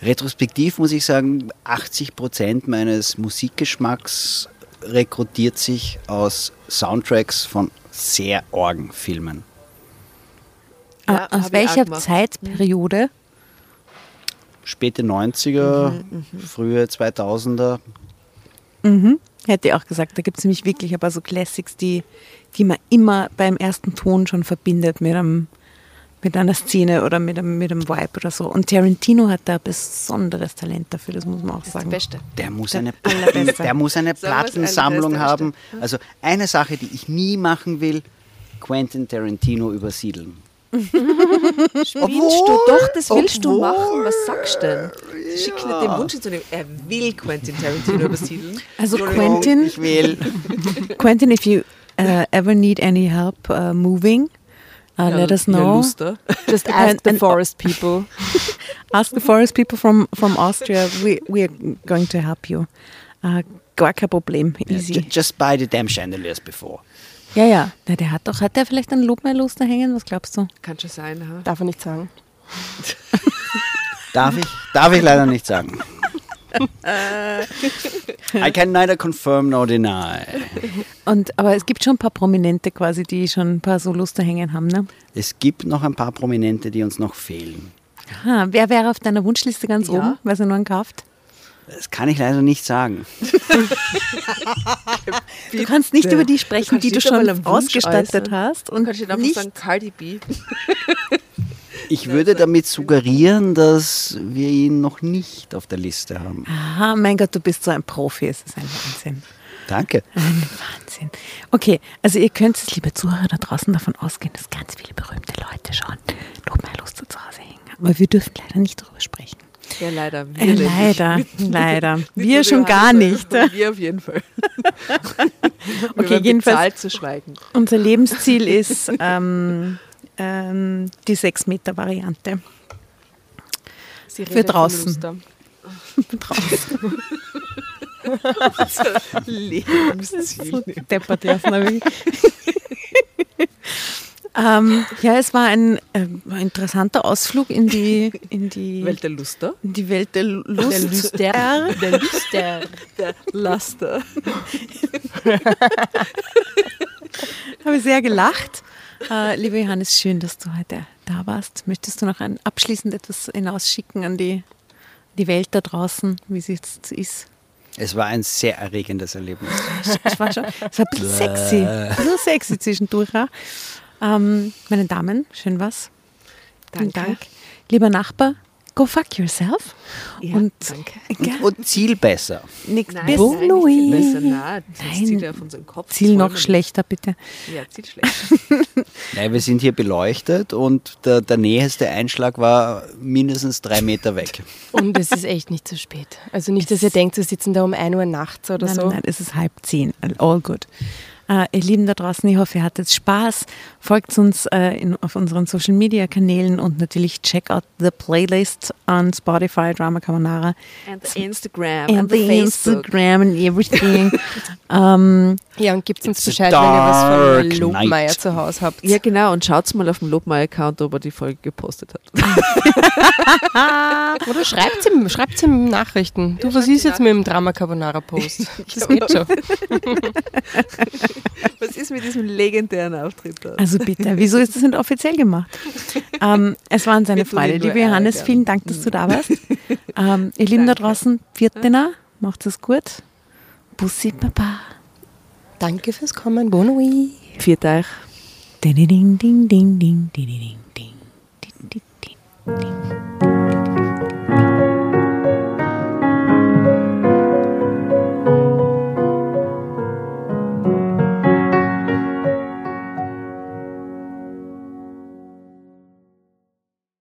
Retrospektiv muss ich sagen, 80 Prozent meines Musikgeschmacks rekrutiert sich aus Soundtracks von sehr orgen Filmen. Ja, aus welcher. Zeitperiode? Späte 90er, frühe 2000er. Mhm. Hätte ich auch gesagt, da gibt es nämlich wirklich ein paar so Classics, die, die man immer beim ersten Ton schon verbindet mit, einem, mit einer Szene oder mit einem, mit einem Vibe oder so. Und Tarantino hat da ein besonderes Talent dafür, das muss man auch sagen. das Beste. Der muss Der eine, der muss eine Plattensammlung der haben. Also eine Sache, die ich nie machen will, Quentin Tarantino übersiedeln. Spinnst du doch, das willst du obwohl- machen. Was sagst du denn? Schick nicht den Wunsch zu dem. Er will Quentin Tarantino übersiedeln. Also Quentin, Ich will. Quentin, if you uh, ever need any help uh, moving, uh, let us Ja, know. Just ask the forest people. Ask the forest people from, from Austria. We, we are going to help you. Uh, gar kein Problem. Easy. Ju- Just buy the damn chandeliers before. Ja, ja. Na, der hat doch, hat der vielleicht einen Lobmeerlos da hängen? Was glaubst du? Kann schon sein. Ha? Darf er nicht sagen. Darf ich? Darf ich leider nicht sagen. I can neither confirm nor deny. Und, aber es gibt schon ein paar Prominente quasi, die schon ein paar so Luster hängen haben, ne? Es gibt noch ein paar Prominente, die uns noch fehlen. Aha, wer wäre auf deiner Wunschliste ganz Ja. oben, weil sie nur einen kauft? Das kann ich leider nicht sagen. Du kannst nicht über die sprechen, kannst die du schon ausgestaltet äußern. hast. Und kannst du einfach nicht, sagen, Cardi B. Ich würde damit suggerieren, dass wir ihn noch nicht auf der Liste haben. Aha, mein Gott, du bist so ein Profi, es ist ein Wahnsinn. Danke. Ein Wahnsinn. Okay, also ihr könnt es, liebe Zuhörer da draußen, davon ausgehen, dass ganz viele berühmte Leute schon Lobmeerluster zu Hause hängen. Aber wir dürfen leider nicht darüber sprechen. Ja, leider. Wir Äh, leider, leider. Wir schon gar nicht. Wir auf jeden Fall. Okay, jedenfalls, zu schweigen. unser Lebensziel ist ähm, ähm, die 6-Meter-Variante. Sie Für redet vom draußen. Lebensziel. Deppert aber wirklich. ähm, ja, es war ein äh, interessanter Ausflug in die, in die, Welt der Luster. in die Welt der Lust. Der Luster. Der Luster. Der Laster. habe sehr gelacht. Äh, lieber Johannes, schön, dass du heute da warst. Möchtest du noch ein, abschließend etwas hinausschicken an die, die Welt da draußen, wie es jetzt ist? Es war ein sehr erregendes Erlebnis. Es war schon es war ein bisschen sexy. Ein bisschen sexy zwischendurch. Ja. Ähm, meine Damen, schön was. Vielen Danke. Dank. Lieber Nachbar, go fuck yourself. Ja, und danke. Und Ziel besser. Nix Nein, bis nein, Louis. besser. Nein, das Nein. ja auf unseren Kopf. Ziel noch schlechter, bitte. Ja, Ziel schlecht. Nein, wir sind hier beleuchtet und der, der nächste Einschlag war mindestens drei Meter weg. Und es ist echt nicht zu spät. Also nicht, dass ihr denkt, wir sitzen da um 1 Uhr nachts oder nein, so. nein, es ist halb zehn. All good. Äh, ihr Lieben da draußen, ich hoffe, ihr hattet Spaß. Folgt uns äh, in, auf unseren Social Media Kanälen und natürlich check out the playlist on Spotify, Drama Carbonara. And the Instagram and and the the Facebook. Instagram and everything. Ähm, Ja, und gebt uns Bescheid, wenn ihr was von Lobmeier night. zu Hause habt. Ja, genau. Und schaut mal auf dem Lobmeier-Account, ob er die Folge gepostet hat. Oder schreibt ihm, schreibt's ihm Nachrichten. Du, was ist jetzt mit dem Drama Carbonara Post? Das geht schon. Was ist mit diesem legendären Auftritt da? also bitte, wieso ist das nicht offiziell gemacht? Ähm, es war uns eine Freude. Liebe Johannes, ärgern. vielen Dank, dass du da warst. Ähm, ihr Lieben da draußen, Viertener, macht es gut. Bussi Baba. Danke fürs Kommen. Bon nuit. Viert euch. Ding, ding, ding, ding, ding, ding, ding, ding, ding, ding, ding.